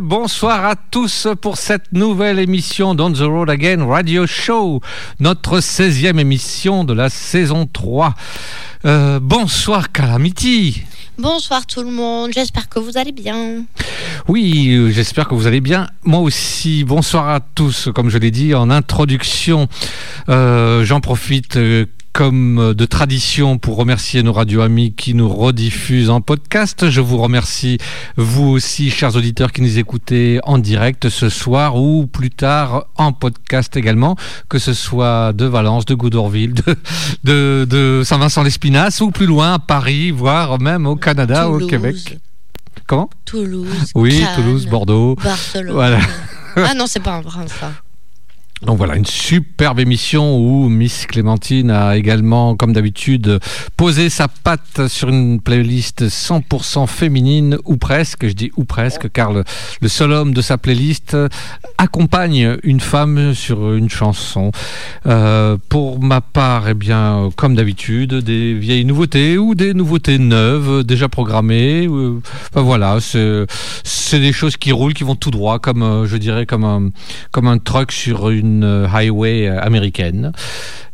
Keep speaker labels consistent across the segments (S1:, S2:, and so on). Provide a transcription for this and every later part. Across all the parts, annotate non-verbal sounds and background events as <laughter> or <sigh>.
S1: Bonsoir à tous pour cette nouvelle émission d'On the Road Again Radio Show, notre 16e émission de la saison 3. Euh, bonsoir Calamity.
S2: Bonsoir tout le monde, j'espère que vous allez bien.
S1: Oui, euh, j'espère que vous allez bien. Moi aussi, bonsoir à tous. Comme je l'ai dit en introduction, euh, j'en profite comme de tradition pour remercier nos radio amis qui nous rediffusent en podcast. Je vous remercie, vous aussi, chers auditeurs qui nous écoutez en direct ce soir ou plus tard en podcast également, que ce soit de Valence, de Goudorville, de, de, de Saint-Vincent-l'Espinasse ou plus loin à Paris, voire même au Canada,
S2: Toulouse.
S1: au Québec. Comment?
S2: Toulouse.
S1: Oui,
S2: Cannes,
S1: Toulouse, Bordeaux.
S2: Barcelone.
S1: Voilà.
S2: Ah non, c'est pas un vrai ça.
S1: Donc voilà, une superbe émission où Miss Clémentine a également, comme d'habitude, posé sa patte sur une playlist 100% féminine, ou presque, je dis ou presque, car le, le seul homme de sa playlist accompagne une femme sur une chanson. Euh, pour ma part, eh bien, comme d'habitude, des vieilles nouveautés ou des nouveautés neuves, déjà programmées. euh, Enfin voilà, c'est c'est des choses qui roulent, qui vont tout droit, comme euh, je dirais, comme un, comme un truck sur une euh, highway euh, américaine.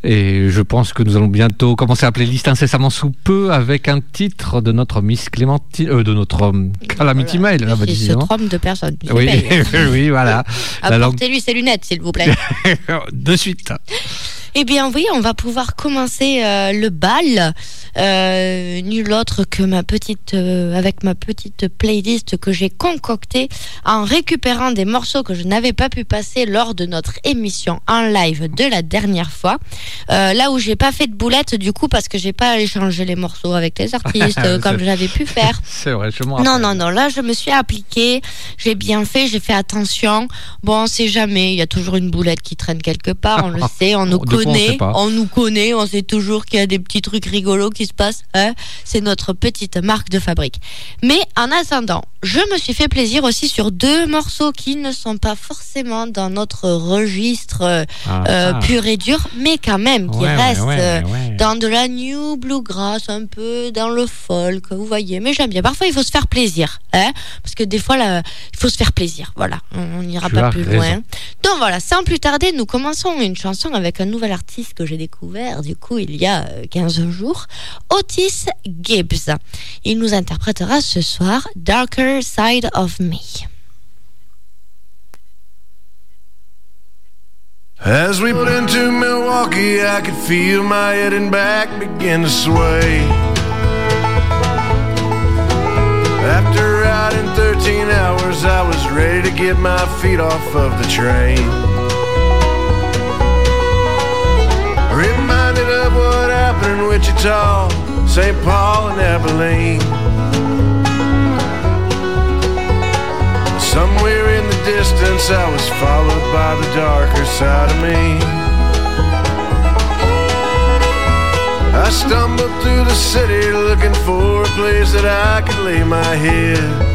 S1: Et je pense que nous allons bientôt commencer la playlist incessamment sous peu avec un titre de notre Miss Clémentine, euh, de notre Calamity
S2: Voilà.
S1: Mail, là, bah,
S2: Il se trompe de personne.
S1: Oui, <laughs> oui, voilà. Langue
S2: Apportez-lui ses lunettes, s'il vous plaît. <laughs>
S1: de suite.
S2: Eh bien oui, on va pouvoir commencer euh, le bal. Euh, nul autre que ma petite, euh, avec ma petite playlist que j'ai concoctée en récupérant des morceaux que je n'avais pas pu passer lors de notre émission en live de la dernière fois. Euh, là où j'ai pas fait de boulette du coup parce que j'ai pas échangé les morceaux avec les artistes <laughs> comme j'avais pu faire. <laughs>
S1: C'est vrai, je m'en
S2: Non, non, non, là je me suis appliquée, j'ai bien fait, j'ai fait attention. Bon, on sait jamais, il y a toujours une boulette qui traîne quelque part, on le <laughs> sait, on nous
S1: sait
S2: connaît, on nous connaît, on sait toujours qu'il y a des petits trucs rigolos qui se passent. hein. C'est notre petite marque de fabrique. Mais en attendant, je me suis fait plaisir aussi sur deux morceaux qui ne sont pas forcément dans notre registre
S1: Ah,
S2: euh,
S1: ah.
S2: pur et dur, mais quand même qui
S1: Ouais,
S2: restent
S1: ouais,
S2: euh,
S1: ouais.
S2: dans de la new bluegrass, un peu dans le folk, vous voyez. Mais j'aime bien. Parfois, il faut se faire plaisir, hein, parce que des fois, là, il faut se faire plaisir. Voilà, on n'ira pas
S1: as
S2: plus
S1: raison.
S2: loin. Donc voilà, sans plus tarder, nous commençons une chanson avec un nouvel artiste que j'ai découvert, du coup, il y a euh, 15 jours, Otis Gibbs. Il nous interprétera ce soir Darker Side of Me.
S3: As we pulled into Milwaukee, I could feel my head and back begin to sway. After riding 13 hours, I was ready to get my feet off of the train. Reminded of what happened in Wichita, St. Paul, and Abilene. Somewhere in the distance, I was followed by the darker side of me. I stumbled through the city looking for a place that I could lay my head.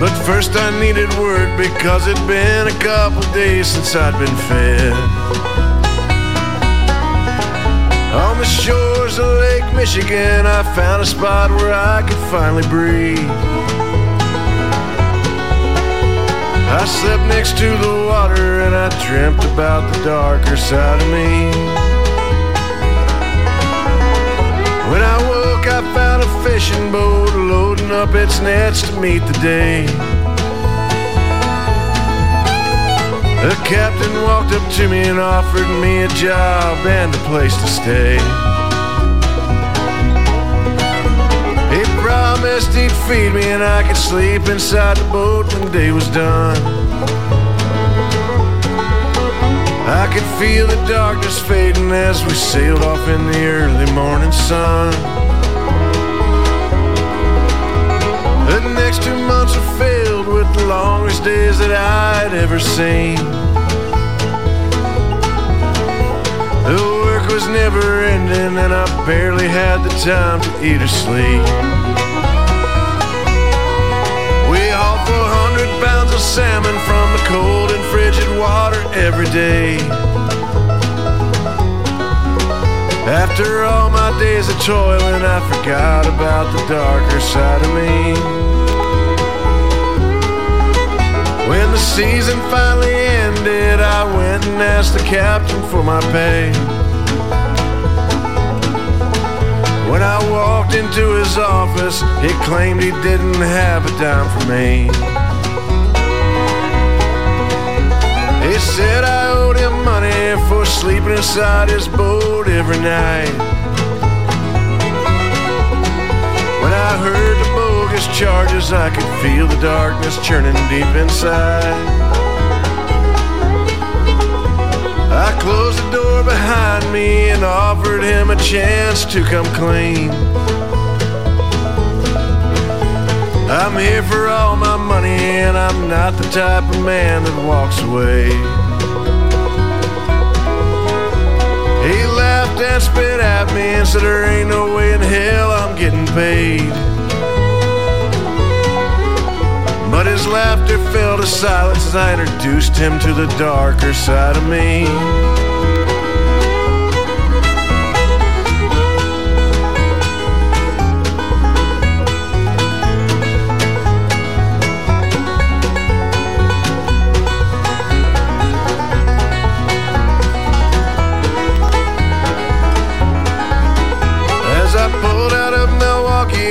S3: But first, I needed word because it'd been a couple days since I'd been fed. On the shores of Lake Michigan, I found a spot where I could finally breathe. I slept next to the water and I dreamt about the darker side of me. When I I found a fishing boat loading up its nets to meet the day. The captain walked up to me and offered me a job and a place to stay. He promised he'd feed me and I could sleep inside the boat when day was done. I could feel the darkness fading as we sailed off in the early morning sun. The next two months were filled with the longest days that I'd ever seen. The work was never ending, and I barely had the time to eat or sleep. We hauled 400 pounds of salmon from the cold and frigid water every day. After all my days of toiling, I forgot about the darker side of me. When the season finally ended, I went and asked the captain for my pay. When I walked into his office, he claimed he didn't have a dime for me. He said I owed him money for sleeping inside his boat every night. When I heard the bogus charges, I could feel the darkness churning deep inside. I closed the door behind me and offered him a chance to come clean. I'm here for all my money, and I'm not the type of man that walks away. Spit at me and said, There ain't no way in hell I'm getting paid. But his laughter fell to silence as I introduced him to the darker side of me.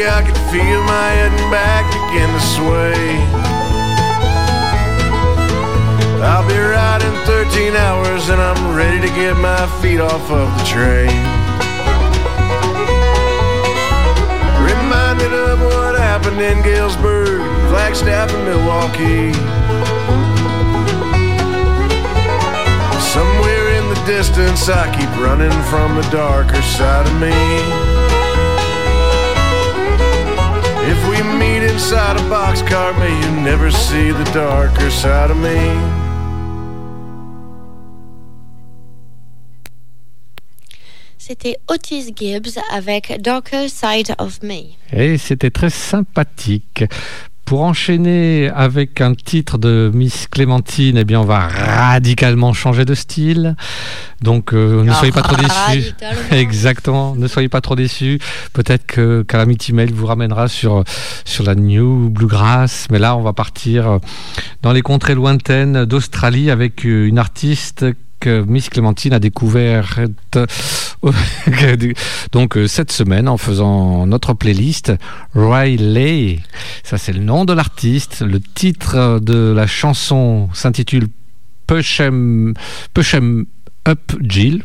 S3: I could feel my head and back begin to sway. I'll be riding 13 hours and I'm ready to get my feet off of the train. Reminded of what happened in Galesburg, Flagstaff, and Milwaukee. Somewhere in the distance, I keep running from the darker side of me. Meet inside a boxcar, may you never see the darker side of me.
S2: C'était Otis Gibbs avec Darker Side of Me.
S1: Et c'était très sympathique. Pour enchaîner avec un titre de Miss Clémentine, eh bien, on va radicalement changer de style. Donc, euh, ne soyez pas trop déçus.
S2: Radicalement. <laughs>
S1: Exactement. Ne soyez pas trop déçus. Peut-être que Calamity Mail vous ramènera sur, sur la New Bluegrass. Mais là, on va partir dans les contrées lointaines d'Australie avec une artiste que Miss Clémentine a découverte <laughs> donc euh, cette semaine en faisant notre playlist Riley. Ça c'est le nom de l'artiste. Le titre de la chanson s'intitule Push 'em Up Jill.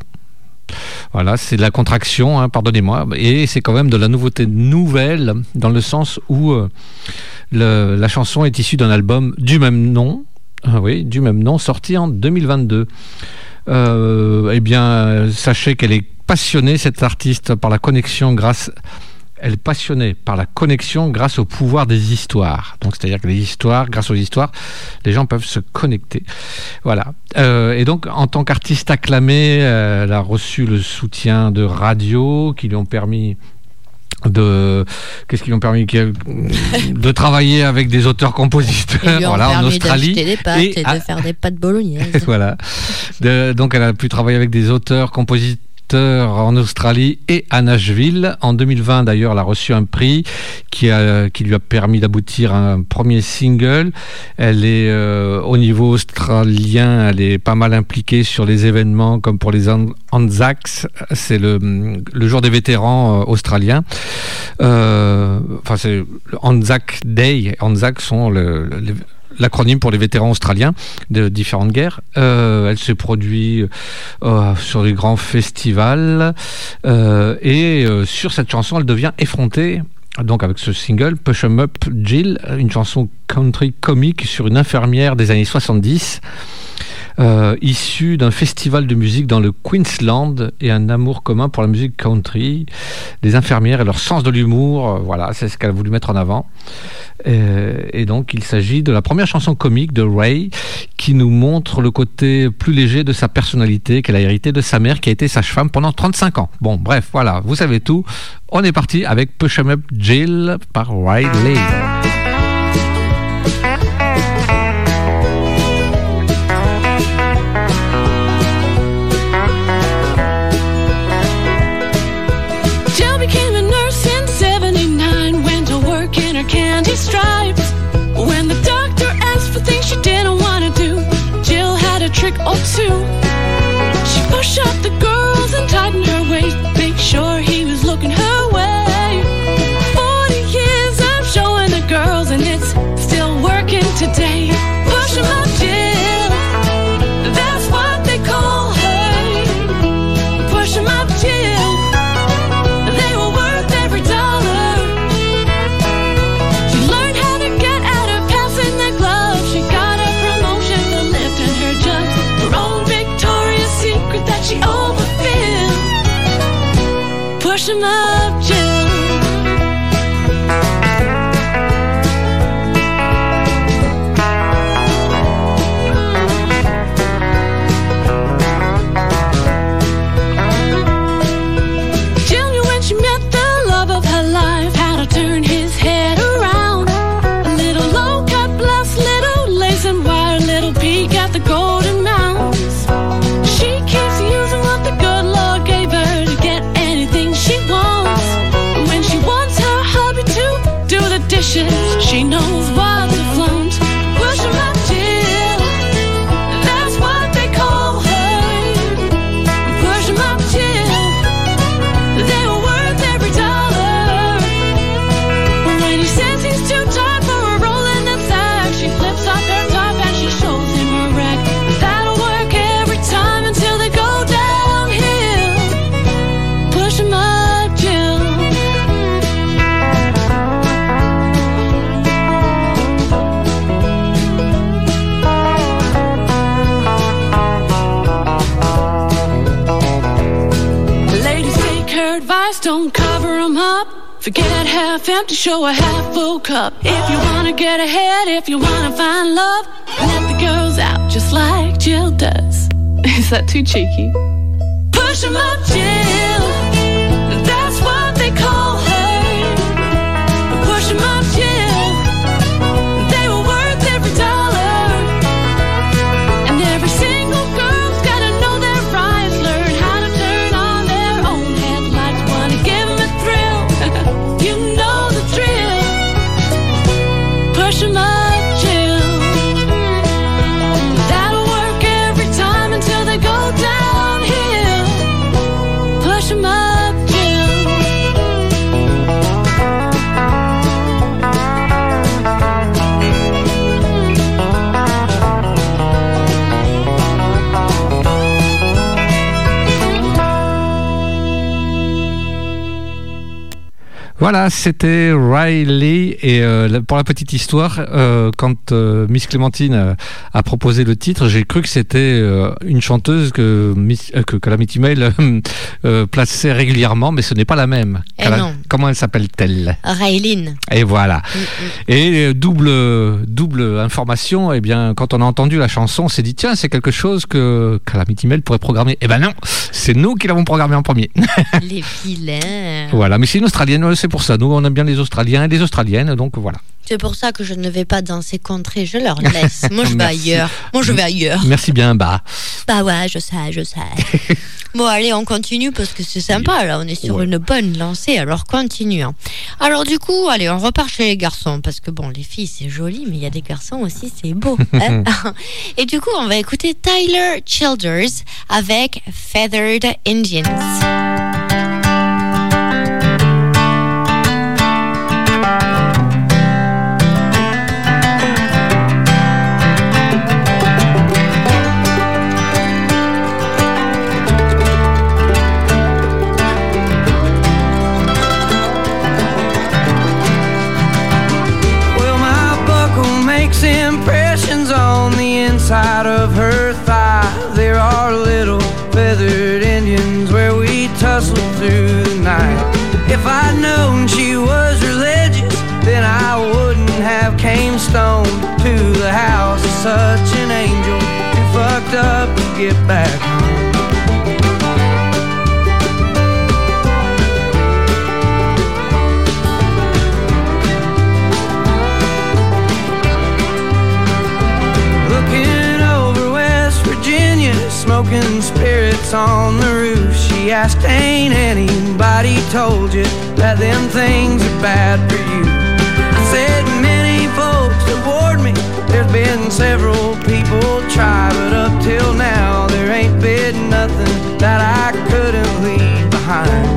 S1: Voilà, c'est de la contraction, hein, pardonnez-moi, et c'est quand même de la nouveauté nouvelle dans le sens où euh, la chanson est issue d'un album du même nom, ah oui, du même nom, sorti en 2022. Euh, eh bien, sachez qu'elle est passionnée, cette artiste, par la connexion grâce. Elle est passionnée par la connexion grâce au pouvoir des histoires. Donc, c'est-à-dire que les histoires, grâce aux histoires, les gens peuvent se connecter. Voilà. Euh, et donc, en tant qu'artiste acclamée, euh, elle a reçu le soutien de radio qui lui ont permis de qu'est-ce qui lui ont permis de travailler avec des auteurs-compositeurs voilà en Australie
S2: d'acheter des pâtes
S1: et
S2: et,
S1: à-
S2: de faire des pâtes bolognaises. <laughs>
S1: voilà. De- donc elle a pu travailler avec des auteurs, compositeurs en Australie et à Nashville. En 2020 d'ailleurs, elle a reçu un prix qui, lui a permis d'aboutir à un premier single. Elle est euh, au niveau australien, elle est pas mal impliquée sur les événements comme pour les An- Anzacs, c'est le, jour des vétérans euh, australiens. Euh, Enfin, c'est Anzac Day. Anzac sont l'acronyme pour les vétérans australiens de différentes guerres. Euh, elle se produit euh, sur les grands festivals euh, et euh, sur cette chanson, elle devient effrontée. Donc avec ce single, Push 'em Up Jill, une chanson country comique sur une infirmière des années 70, euh, issue d'un festival de musique dans le Queensland et un amour commun pour la musique country, les infirmières et leur sens de l'humour, euh, voilà, c'est ce qu'elle a voulu mettre en avant. Euh, et donc, il s'agit de la première chanson comique de Ray qui nous montre le côté plus léger de sa personnalité qu'elle a hérité de sa mère qui a été sage-femme pendant 35 ans. Bon, bref, voilà, vous savez tout. On est parti avec Push 'em Up Jill par Riley.
S4: Show a half full cup. If you wanna get ahead, if you wanna find love, let the girls out just like Jill does. <laughs> Is that too cheeky? Push 'em up,
S1: Voilà, c'était Riley. Et euh, pour la petite histoire, euh, quand euh, Miss Clémentine a proposé le titre, j'ai cru que c'était euh, une chanteuse que, Miss, que Calamity Mail euh, plaçait régulièrement, mais ce n'est pas la même.
S2: Eh
S1: Cala-
S2: non.
S1: Comment elle s'appelle-t-elle
S2: Raylene.
S1: Et voilà.
S2: Mm, mm.
S1: Et euh, double, double information, eh bien, quand on a entendu la chanson, on s'est dit, tiens, c'est quelque chose que Calamity Mail pourrait programmer. Eh ben non, c'est nous qui l'avons programmé en premier.
S2: Les vilains. <laughs>
S1: voilà, mais c'est une Australienne, c'est pour ça. Nous, on aime bien les Australiens et les Australiennes, donc voilà.
S2: C'est pour ça que je ne vais pas dans ces contrées, je leur laisse. <laughs> Moi, je vais ailleurs. Moi, je vais ailleurs.
S1: Merci bien, bah.
S2: Bah ouais, je sais, je sais. <laughs> bon, allez, on continue parce que c'est sympa, là. On est sur
S1: Ouais.
S2: une bonne lancée, alors continuons. Alors, du coup, allez, on repart chez les garçons parce que, bon, les filles, c'est joli, mais il y a des garçons aussi, c'est beau. <laughs> hein. Et du coup, on va écouter Tyler Childers avec Feathered Indians.
S5: Such an angel who fucked up to get back home. Looking over West Virginia, smoking spirits on the roof. She asked, Ain't anybody told you that them things are bad for you? Been several people try, but up till now there ain't been nothing that I couldn't leave behind.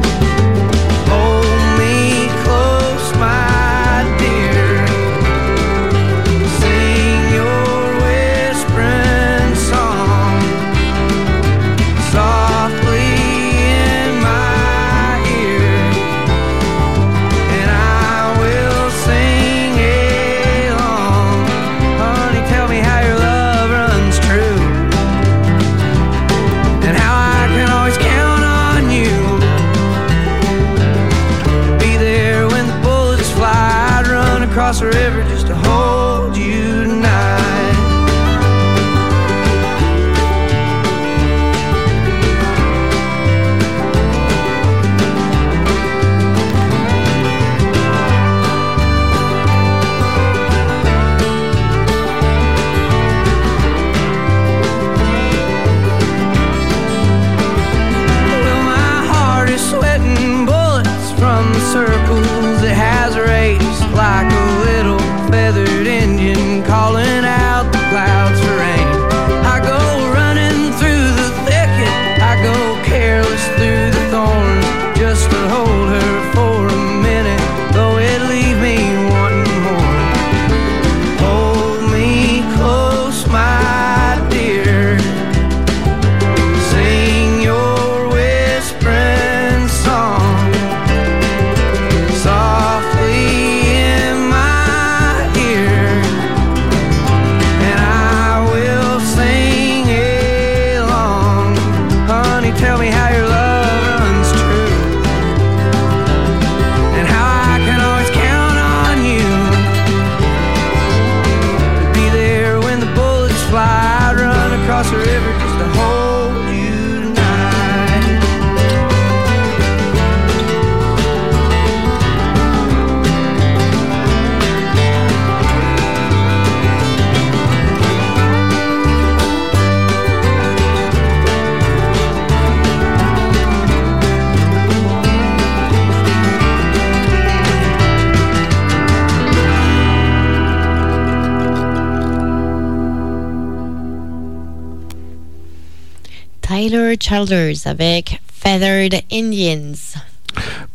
S2: Childers avec Feathered Indians.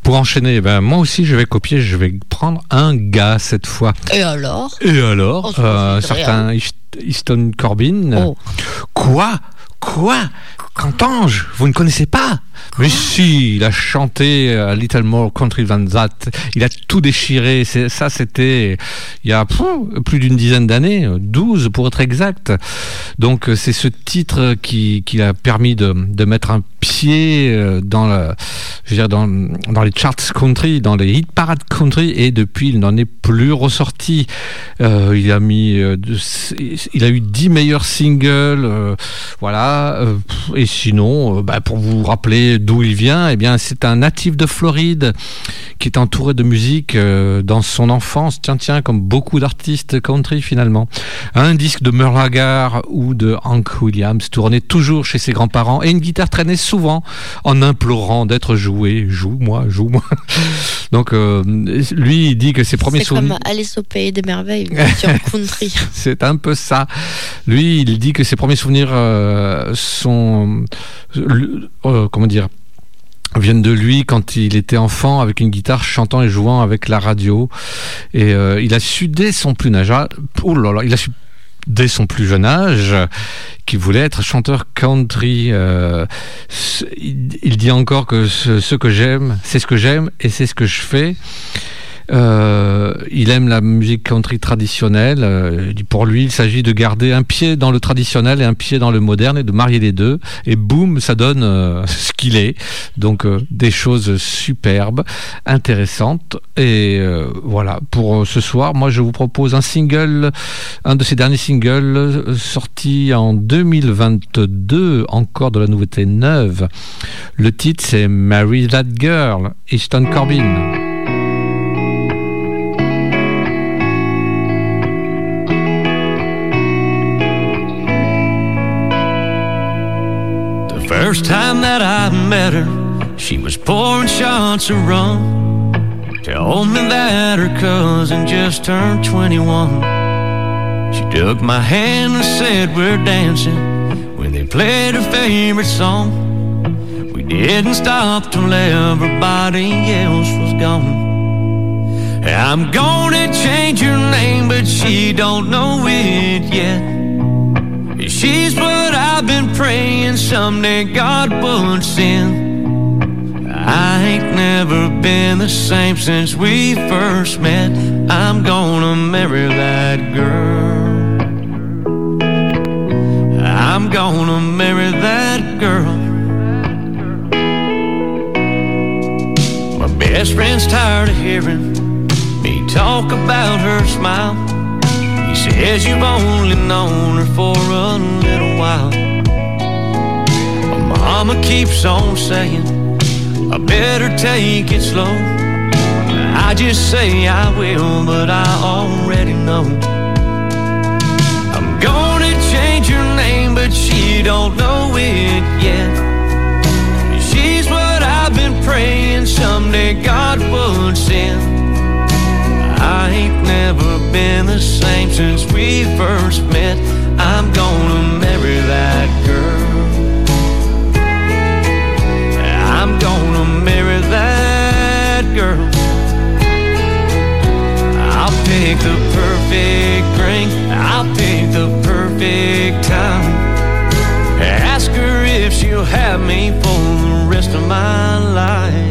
S1: Pour enchaîner, ben, moi aussi je vais copier, je vais prendre un gars cette fois.
S2: Et alors?
S1: Et alors,
S2: Oh,
S1: euh, certain East- Easton Corbin.
S2: Oh.
S1: Quoi? Quoi? Cantange Vous ne connaissez pas Mais si, il a chanté euh, Little More Country Than That. Il a tout déchiré. Ça, c'était il y a pff, plus d'une dizaine d'années, 12 pour être exact. Donc, euh, c'est ce titre qui, qui a permis de, de mettre un pied euh, dans, le, je veux dire, dans, dans les charts country, dans les hit parades country, et depuis, il n'en est plus ressorti. Euh, il a mis, il a eu 10 meilleurs singles, euh, voilà. euh, et sinon, euh, bah, pour vous rappeler d'où il vient, eh bien, c'est un natif de Floride qui est entouré de musique euh, dans son enfance. Tiens, tiens, comme beaucoup d'artistes country finalement. Un disque de Merle ou de Hank Williams tournait toujours chez ses grands-parents et une guitare traînait souvent en implorant d'être jouée. Joue-moi, joue-moi. Donc, euh, lui, il dit que ses premiers
S2: C'est
S1: souvenirs.
S2: comme Alice au pays des merveilles, <laughs> version country.
S1: C'est un peu ça. Lui, il dit que ses premiers souvenirs euh, sont, euh, euh, comment dire, viennent de lui quand il était enfant avec une guitare chantant et jouant avec la radio. Et euh, il a su dès son plus jeune âge, oh là là, il a su dès son plus jeune âge qu'il voulait être chanteur country. Euh, il, dit encore que ce que j'aime, c'est ce que j'aime et c'est ce que je fais. Euh, il aime la musique country traditionnelle. Euh, pour lui, il s'agit de garder un pied dans le traditionnel et un pied dans le moderne et de marier les deux. Et boum, ça donne euh, <laughs> ce qu'il est. Donc des choses superbes, intéressantes. Et voilà, pour ce soir, moi je vous propose un single, un de ses derniers singles sorti en 2022, encore de la nouveauté neuve. Le titre c'est Marry That Girl, Easton Corbin.
S6: First time that I met her, she was pouring shots of rum. Told me that her cousin just turned 21. She took my hand and said we're dancing when they played her favorite song. We didn't stop till everybody else was gone. I'm gonna change her name, but she don't know it yet. She's what I've been praying someday God would send. I ain't never been the same since we first met. I'm gonna marry that girl. I'm gonna marry that girl. My best friend's tired of hearing me talk about her smile. He says you've only known her for a little while. My mama keeps on saying, I better take it slow. I just say I will, but I already know. I'm gonna change her name, but she don't know it yet. She's what I've been praying someday God would send. Been the same since we first met. I'm gonna marry that girl. I'm gonna marry that girl. I'll pick the perfect ring. I'll pick the perfect time. Ask her if she'll have me for the rest of my life.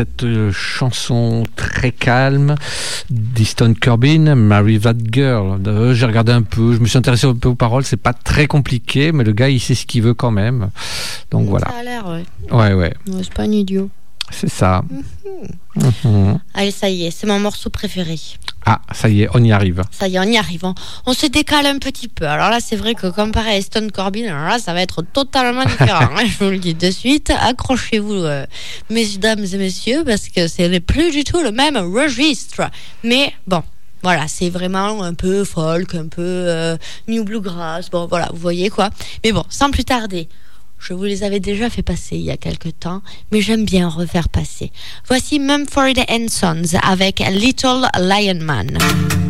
S1: Cette euh, chanson très calme d'Easton Corbin, Marry That Girl. Euh, J'ai regardé un peu, je me suis intéressé un peu aux paroles, c'est pas très compliqué, mais le gars il sait ce qu'il veut quand même. Donc voilà.
S2: Ça a l'air, ouais.
S1: Ouais, ouais,
S2: Ouais, C'est pas un idiot.
S1: C'est ça. Mhm.
S2: Allez, ça y est, c'est mon morceau préféré.
S1: Ah, ça y est, on y arrive.
S2: Ça y est, on y arrive. On, on se décale un petit peu. Alors là, c'est vrai que comparé à Stone Corbin, alors là, ça va être totalement différent. hein, <laughs> je vous le dis de suite. Accrochez-vous, euh, mesdames et messieurs, parce que ce n'est plus du tout le même registre. Mais bon. Voilà, c'est vraiment un peu folk, un peu euh, new bluegrass. Bon, voilà, vous voyez quoi. Mais bon, sans plus tarder, je vous les avais déjà fait passer il y a quelques temps, mais j'aime bien refaire passer. Voici Mumford Sons avec Little Lion Man.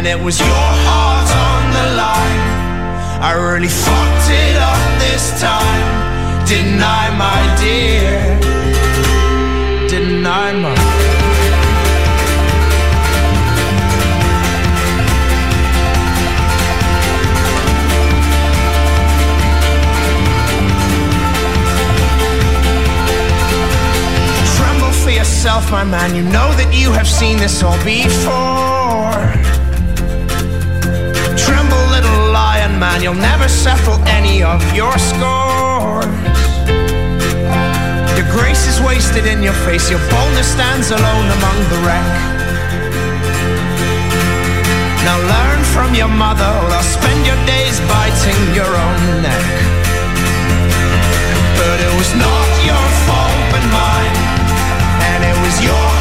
S7: And it was your heart on the line I really fucked it up this time Didn't I, my dear? Didn't I, my yourself, my man. You know that you have seen this all before. Man, you'll never settle any of your scores. Your grace is wasted in your face, your boldness stands alone among the wreck. Now learn from your mother, or spend your days biting your own neck. But it was not your fault but mine, and it was your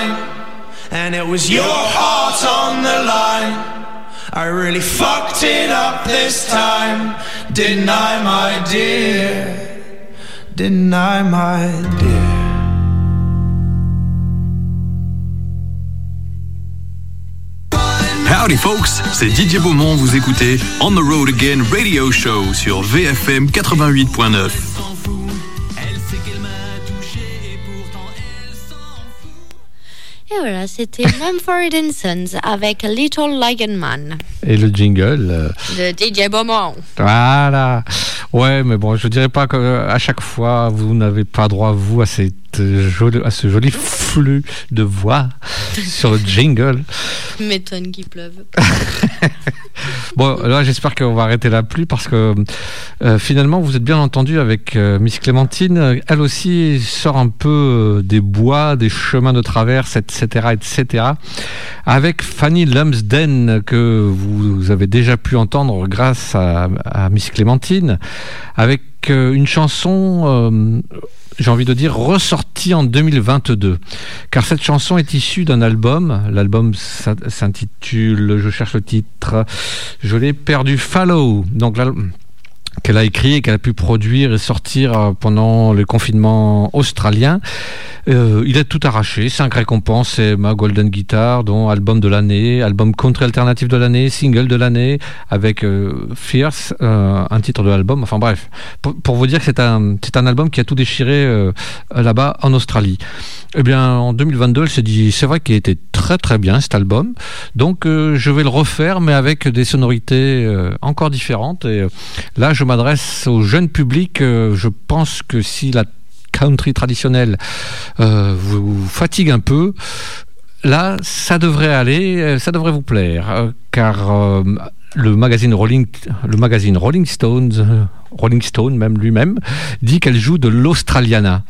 S7: mine. And it was your heart on the line. I really fucked it up this time, didn't I, my dear? Didn't I, my dear?
S8: Howdy folks, c'est Didier Beaumont, vous écoutez On the Road Again Radio Show sur VFM 88.9.
S2: Et voilà, c'était <laughs> Mumford Sons avec Little Lion Man
S1: Et le jingle. euh,
S2: de DJ Beaumont.
S1: Voilà. Ouais, mais bon, je dirais pas qu'à chaque fois, vous n'avez pas droit, vous, à, cette jolie, à ce joli flux de voix sur le jingle. <laughs>
S2: M'étonne qu'il pleuve. <laughs>
S1: Bon, là, j'espère qu'on va arrêter la pluie parce que euh, finalement, vous êtes bien entendu avec euh, Miss Clémentine. Elle aussi sort un peu euh, des bois, des chemins de traverse, etc., etc. Avec Fanny Lumsden que vous avez déjà pu entendre grâce à, à Miss Clémentine, avec une chanson. euh, j'ai envie de dire, ressortie en 2022. Car cette chanson est issue d'un album. L'album s'in- s'intitule, je cherche le titre, je l'ai perdu, Follow. Donc là, qu'elle a écrit et qu'elle a pu produire et sortir euh, pendant le confinement australien. Euh, il a tout arraché, cinq récompenses, c'est ma Golden Guitar, dont album de l'année, album country alternatif de l'année, single de l'année, avec euh, Fierce, un titre de l'album, enfin bref, pour, vous dire que c'est un, c'est un album qui a tout déchiré là-bas en Australie. Eh bien, en 2022, elle s'est dit, c'est vrai qu'il était très très bien cet album, donc je vais le refaire, mais avec des sonorités encore différentes. Et là, m'adresse au jeune public. euh, je pense que si la country traditionnelle euh, vous fatigue un peu, là, ça devrait aller, euh, ça devrait vous plaire, car le magazine Rolling, le magazine Rolling Stones, Rolling Stone même lui-même, dit qu'elle joue de l'Australiana.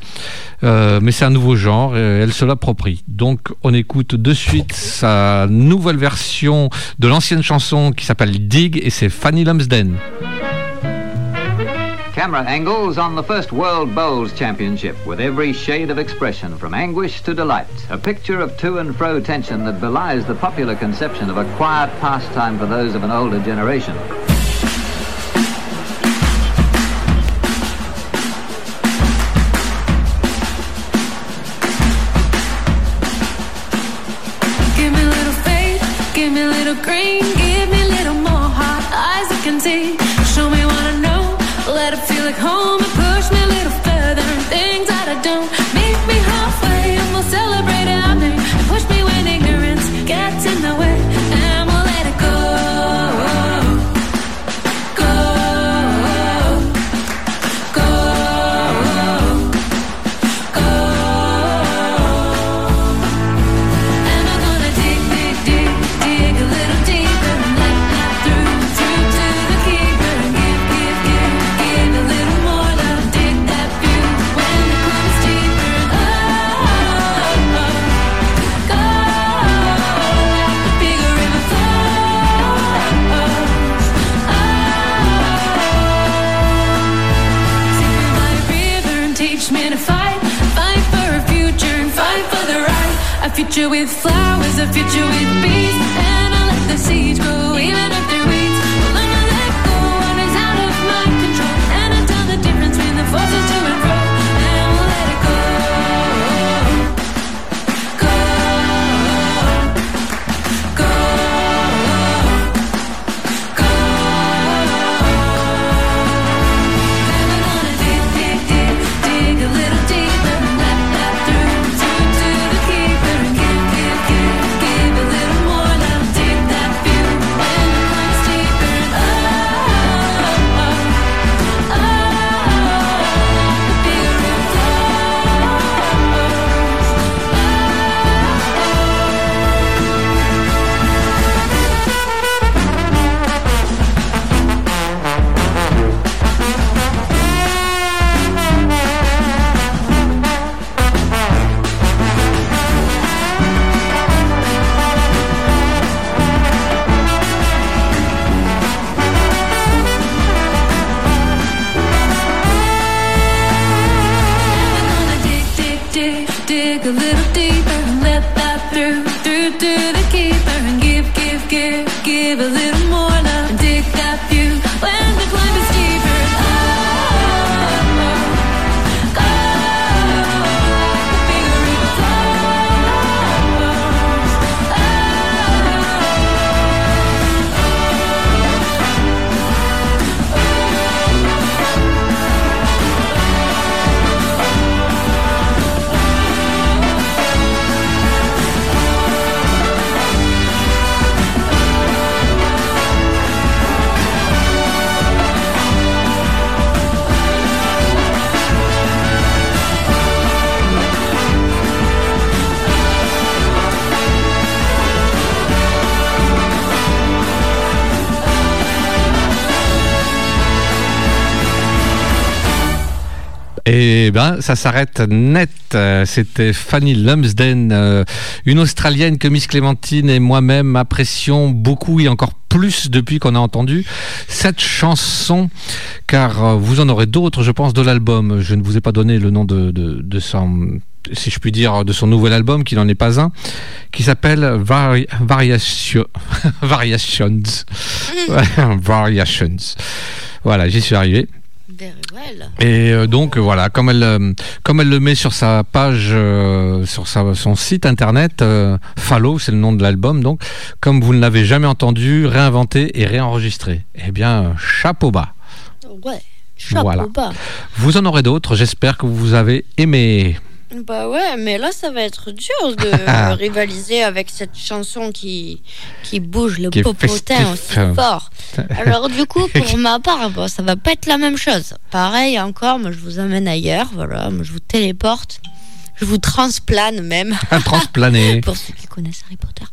S1: Mais c'est un nouveau genre, et elle se l'approprie. Donc on écoute de suite sa nouvelle version de l'ancienne chanson qui s'appelle Dig et c'est Fanny Lumsden.
S9: Camera angles on the first World Bowls Championship with every shade of expression from anguish to delight. A picture of to and fro tension that belies the popular conception of a quiet pastime for those of an older generation.
S4: Future with flowers, a future with bees,
S1: Et ben, ça s'arrête net. Euh, C'était Fanny Lumsden, euh, une Australienne que Miss Clémentine et moi-même apprécions beaucoup et encore plus depuis qu'on a entendu cette chanson, car euh, vous en aurez d'autres, je pense, de l'album. Je ne vous ai pas donné le nom de, de, de son, si je puis dire, de son nouvel album, qui n'en est pas un, qui s'appelle Vari- Variation- <laughs> Variations. <laughs> Variations. Voilà, j'y suis arrivé.
S2: Well.
S1: Et euh, donc euh, voilà, comme elle, euh, comme elle le met sur sa page, euh, sur sa- son site internet, euh, Fallow, c'est le nom de l'album, donc comme vous ne l'avez jamais entendu, réinventé et réenregistré. Eh bien, chapeau bas.
S2: Ouais, chapeau
S1: Voilà.
S2: bas.
S1: Vous en aurez d'autres, j'espère que vous avez aimé.
S2: Bah ouais, mais là ça va être dur de <laughs> rivaliser avec cette chanson qui, qui bouge le
S1: Qui
S2: popotin aussi fort. <laughs> Alors du coup, pour <laughs> ma part, bon, ça va pas être la même chose. Pareil encore, moi je vous amène ailleurs, voilà, moi je vous téléporte, je vous transplane même.
S1: Un transplané.
S2: pour ceux qui connaissent Harry Potter.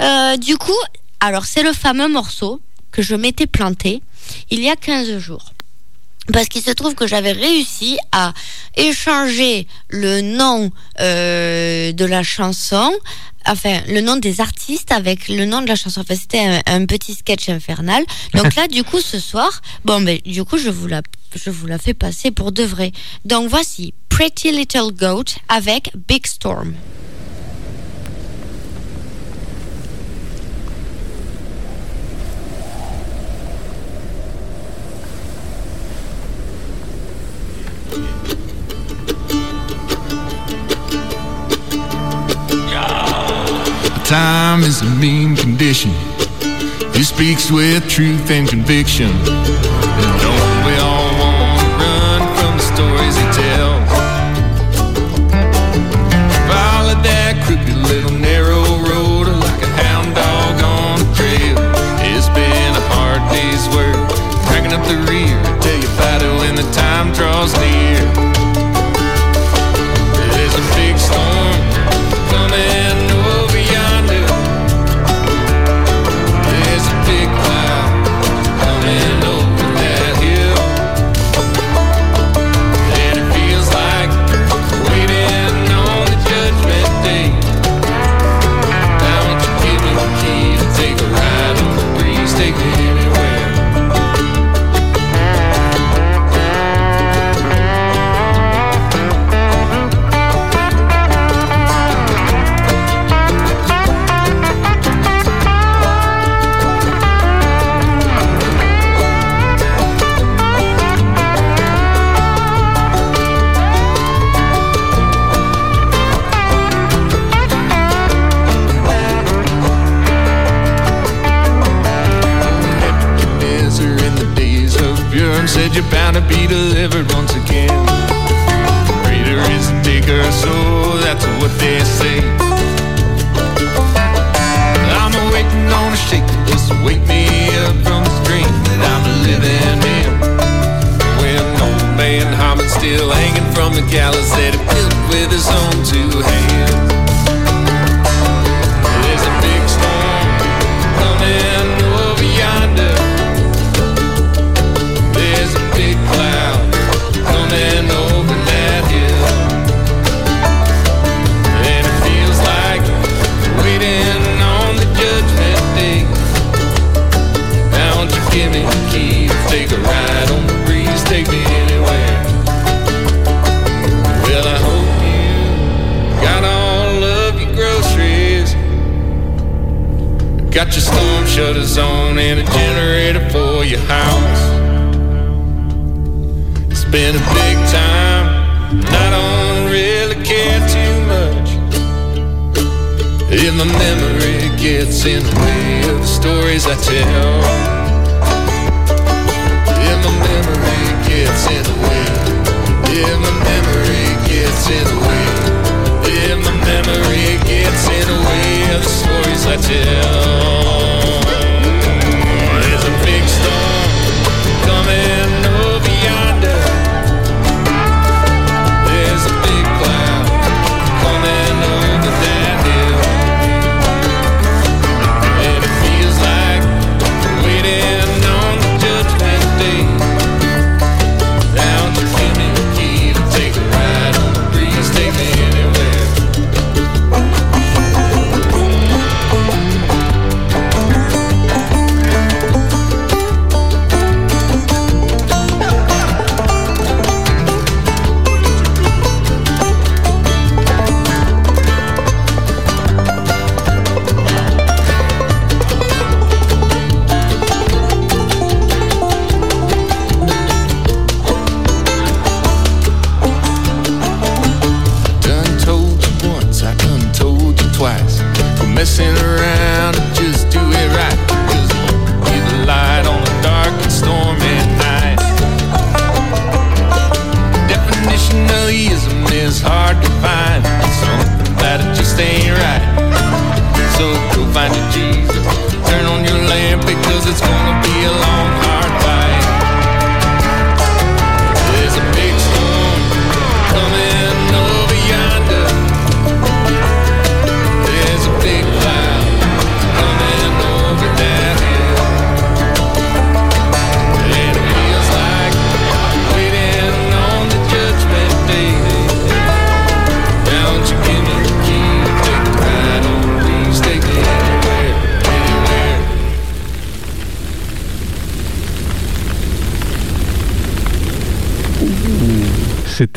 S2: Euh, du coup, alors c'est le fameux morceau que je m'étais planté il y a 15 jours. Parce qu'il se trouve que j'avais réussi à échanger le nom euh, de la chanson, enfin le nom des artistes avec le nom de la chanson. Enfin, c'était un, un petit sketch infernal. Donc <laughs> là, du coup, ce soir, bon, ben, du coup, je vous la, je vous la fais passer pour de vrai. Donc voici Pretty Little Goat avec Big Storm.
S10: Time is a mean condition. He speaks with truth and conviction.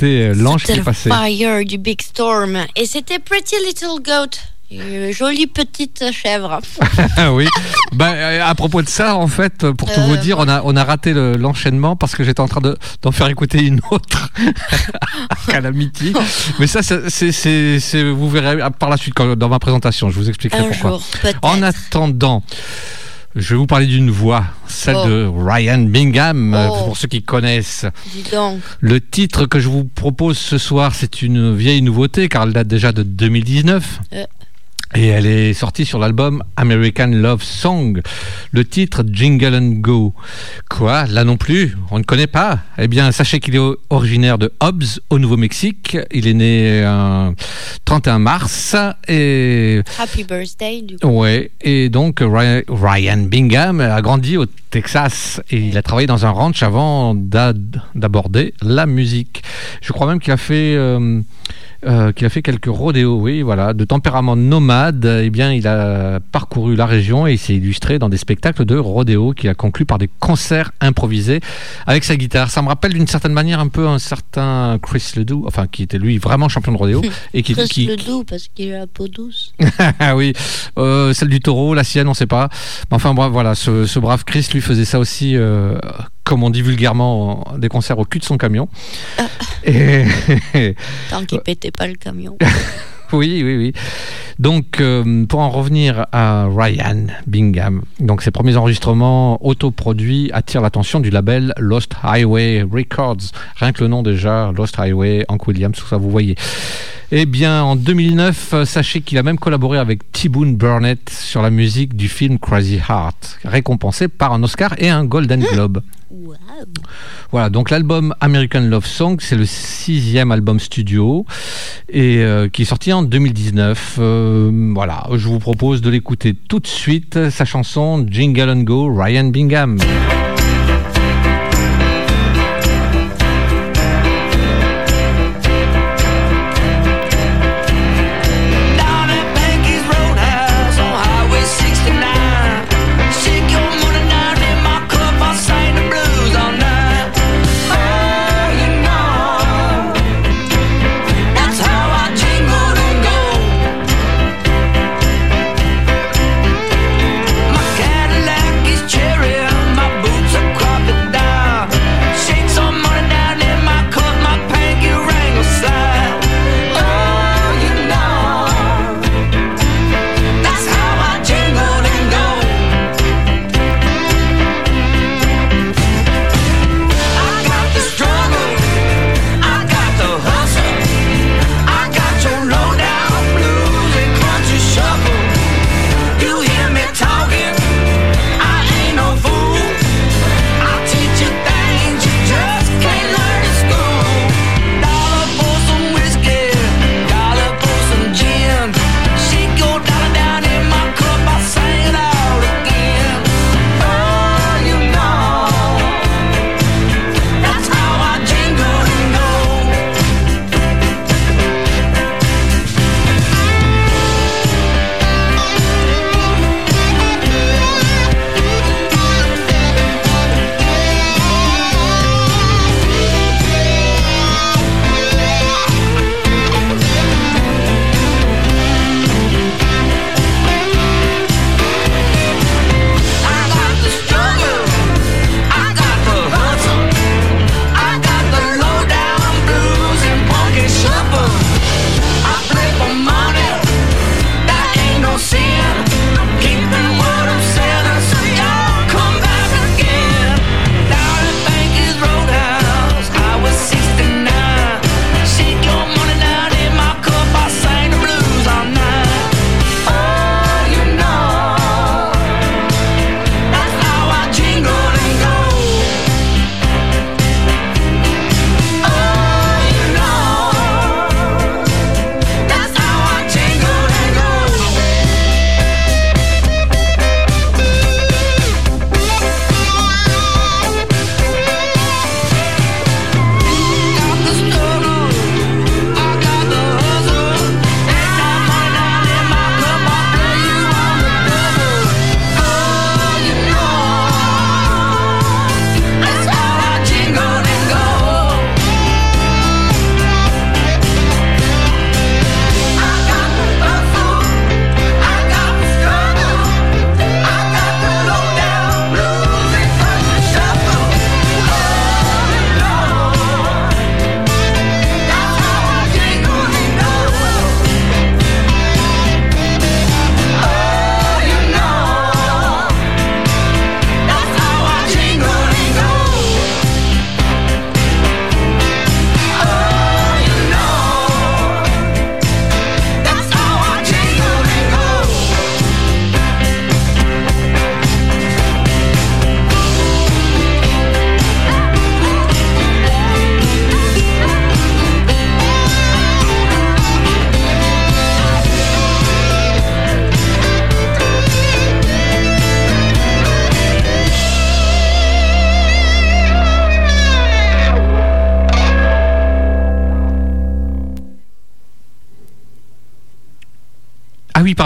S1: C'était euh, l'ange qui est passé.
S2: Fire du Big Storm. Et c'était Pretty Little Goat. Une jolie petite chèvre. <laughs>
S1: Ah oui. Bah, euh, à propos de ça, en fait, pour tout
S2: Euh,
S1: vous dire, on a, on a raté le- l'enchaînement parce que j'étais en train de- d'en faire écouter une autre. <laughs> Calamity. Mais ça, c'est- vous verrez par la suite quand- dans ma présentation. Je vous expliquerai
S2: Un
S1: pourquoi.
S2: jour.
S1: En attendant, je vais vous parler d'une voix, celle
S2: Oh.
S1: de Ryan Bingham, euh,
S2: Oh.
S1: pour ceux qui connaissent.
S2: Dis donc.
S1: Le titre que je vous propose ce soir, c'est une vieille nouveauté car elle date déjà de 2019.
S2: Euh.
S1: Et elle est sortie sur l'album American Love Song. Le titre Jingle and Go. Quoi? Là non plus? On ne connaît pas? Eh bien, sachez qu'il est originaire de Hobbs, au Nouveau-Mexique. Il est né un 31 mars. Et
S2: Happy birthday, du coup.
S1: Ouais, et donc Ryan, Bingham a grandi au Texas et il a travaillé dans un ranch avant d'a- d'aborder la musique. Je crois même qu'il a fait euh, euh, qu'il a fait quelques rodéos, oui, voilà, de tempérament nomade. Eh bien, il a parcouru la région et il s'est illustré dans des spectacles de rodéo qu'il a conclu par des concerts improvisés avec sa guitare. Ça me rappelle d'une certaine manière un peu un certain Chris Ledoux, enfin qui était lui vraiment champion de rodéo <laughs> et qui,
S2: Chris
S1: qui,
S2: le doux parce qu'il a la peau douce. <laughs>
S1: ah oui, euh, celle du taureau, la sienne, on sait pas. Mais enfin bref, voilà, ce, ce brave Chris lui faisait ça aussi, euh, comme on dit vulgairement, en- des concerts au cul de son camion. Et <laughs>
S2: Tant qu'il pétait pas le camion. <laughs>
S1: Oui, oui, oui. Donc, euh, pour en revenir à Ryan Bingham, donc ses premiers enregistrements autoproduits attirent l'attention du label Lost Highway Records. Rien que le nom déjà, Lost Highway, Hank Williams, tout ça, vous voyez. Eh bien, en 2009, euh, sachez qu'il a même collaboré avec T-Boone Burnett sur la musique du film Crazy Heart, récompensé par un Oscar et un Golden Globe. Voilà, donc l'album American Love Song, c'est le sixième album studio et euh, qui est sorti en 2019. Euh, voilà, je vous propose de l'écouter tout de suite, sa chanson Jingle and Go, Ryan Bingham.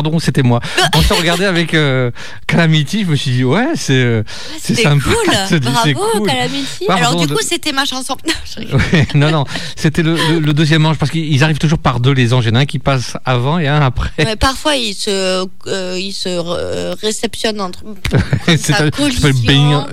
S1: Pardon, c'était moi. On s'est regardé avec euh, Calamity, je me suis dit, ouais, c'est euh, c'est sympa.
S5: cool. <laughs> Bravo,
S1: cool.
S5: Calamity.
S1: Pardon
S5: Alors, du coup, c'était ma chanson. <laughs> Non. <laughs>
S1: Ouais, non, non, c'était le, le- le deuxième manche parce qu'ils arrivent toujours par deux, les anges. Il y en a un qui passe avant et un après.
S5: Ouais, parfois, il se, euh, il se euh, réceptionne entre. <laughs>
S1: C'est un-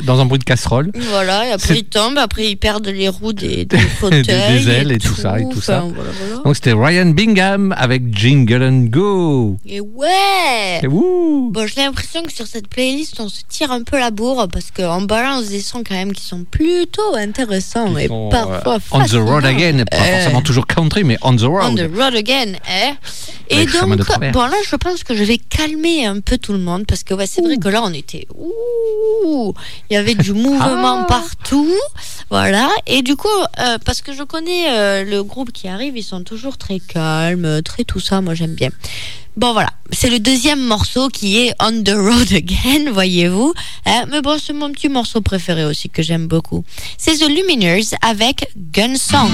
S1: dans un bruit de casserole.
S5: Voilà, et après ils tombent, après ils perdent les roues des, <laughs> des fauteuils.
S1: des ailes et tout ça, et tout ça.
S5: Enfin, voilà, voilà.
S1: Donc c'était Ryan Bingham avec Jingle and Go.
S5: Et ouais
S1: Et wouh
S5: Bon, j'ai l'impression que sur cette playlist, on se tire un peu la bourre parce qu'on balance des sons quand même qui sont plutôt intéressants
S1: Qui
S5: et
S1: sont, euh, on the road again, pas
S5: Euh,
S1: forcément toujours country, mais on the road.
S5: On the road again, eh Et
S1: Avec
S5: donc, bon là, je pense que je vais calmer un peu tout le monde parce que ouais, c'est vrai que là, on était, ouh, il y avait du <laughs> mouvement
S1: Ah.
S5: partout, voilà. Et du coup, euh, parce que je connais euh, le groupe qui arrive, ils sont toujours très calmes, très tout ça. Moi, j'aime bien. Bon voilà, c'est le deuxième morceau qui est On the Road Again, <laughs> voyez-vous. Hein, mais bon, c'est mon petit morceau préféré aussi que j'aime beaucoup. C'est The Lumineers avec Gun Song.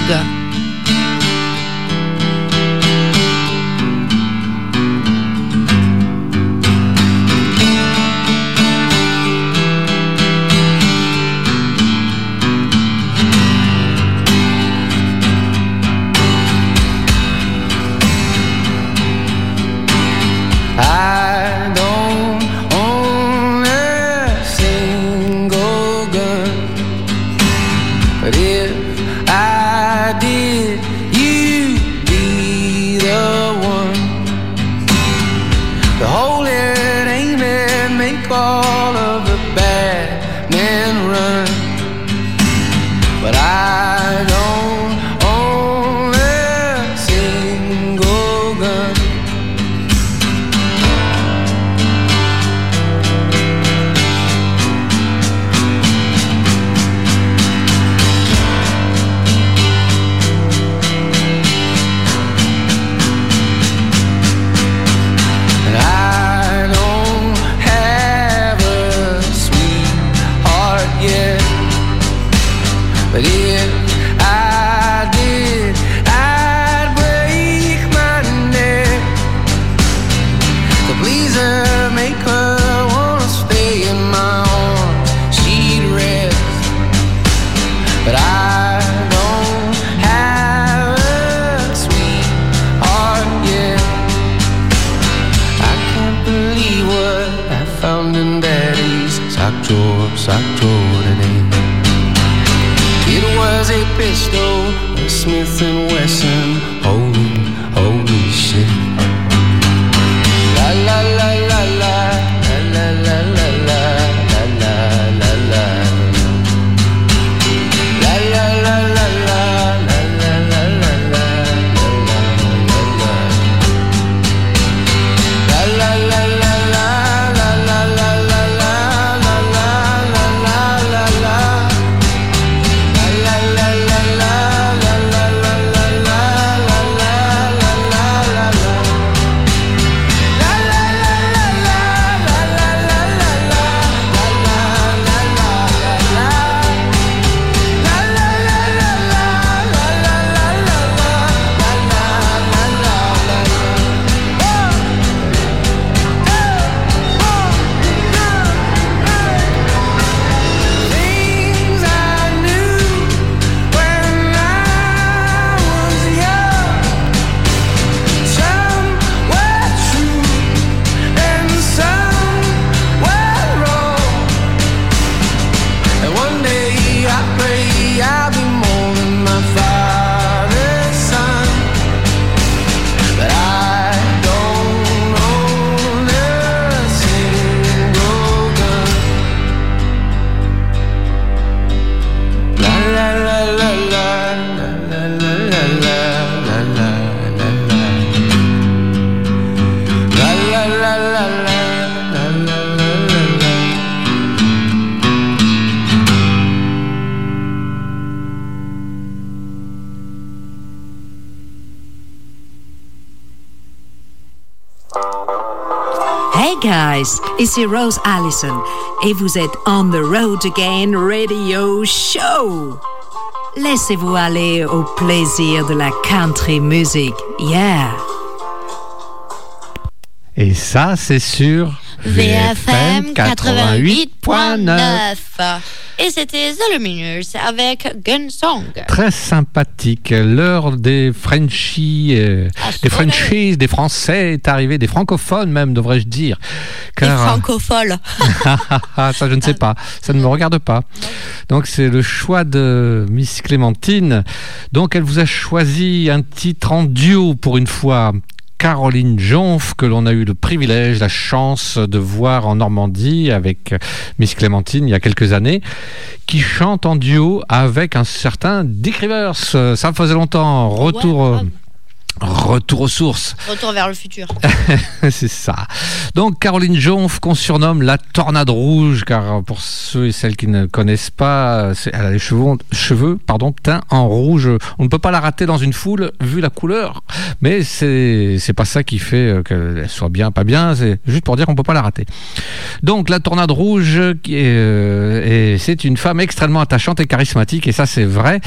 S11: Guys, ici Rose Allison et vous êtes On the Road Again Radio Show. Laissez-vous aller au plaisir de la country music. Yeah.
S1: Et ça, c'est sur
S2: VFM 88.9. Et c'était The Luminous avec Gun Song.
S1: Très sympathique. L'heure des Frenchies, euh, des Frenchies, des Français est arrivée, des francophones même, devrais-je dire. Car,
S2: francophones. <laughs>
S1: Ah, ça, je ne sais pas. Ça ne me regarde pas. Donc, c'est le choix de Miss Clémentine. Donc, elle vous a choisi un titre en duo pour une fois. Caroline Jonf, que l'on a eu le privilège, la chance de voir en Normandie avec Miss Clémentine il y a quelques années, qui chante en duo avec un certain Dick Rivers. Ça me faisait longtemps. Retour,
S2: Ouais,
S1: euh,
S2: grave.
S1: Retour aux sources.
S2: Retour vers le futur. <laughs>
S1: C'est ça. Donc Caroline Jonf, qu'on surnomme la tornade rouge, car pour ceux et celles qui ne connaissent pas, elle a les cheveux, cheveux pardon, teints en rouge. On ne peut pas la rater dans une foule vu la couleur, mais c'est c'est pas ça qui fait euh, qu'elle soit bien, pas bien. C'est juste pour dire qu'on peut pas la rater. Donc la tornade rouge, qui est, euh, et c'est une femme extrêmement attachante et charismatique, et ça c'est vrai.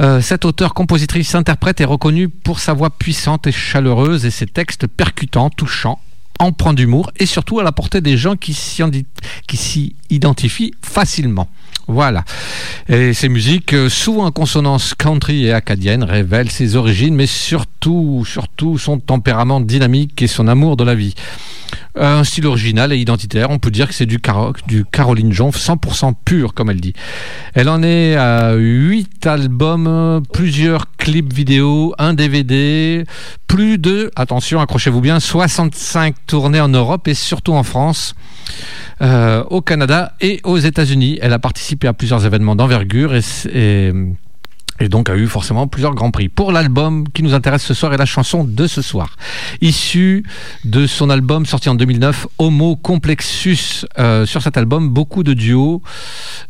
S1: Euh, cette auteure, compositrice, interprète est reconnue pour sa voix puissante et chaleureuse et ses textes percutants, touchants, empreints d'humour et surtout à la portée des gens qui s'y identifient facilement. Voilà. Et ces musiques, euh, souvent en consonance country et acadienne, révèlent ses origines, mais surtout, surtout son tempérament dynamique et son amour de la vie. Un style original et identitaire, on peut dire que c'est du, du Caroline Jonf 100% pur, comme elle dit. Elle en est à 8 albums, plusieurs clips vidéo, un DVD, plus de, attention, accrochez-vous bien, 65 tournées en Europe et surtout en France. euh, au Canada et aux États-Unis. Elle a participé à plusieurs événements d'envergure et, et, et donc a eu forcément plusieurs grands prix. Pour l'album qui nous intéresse ce soir est la chanson de ce soir, issue de son album sorti en 2009, Homo Complexus. Euh, sur cet album, beaucoup de duos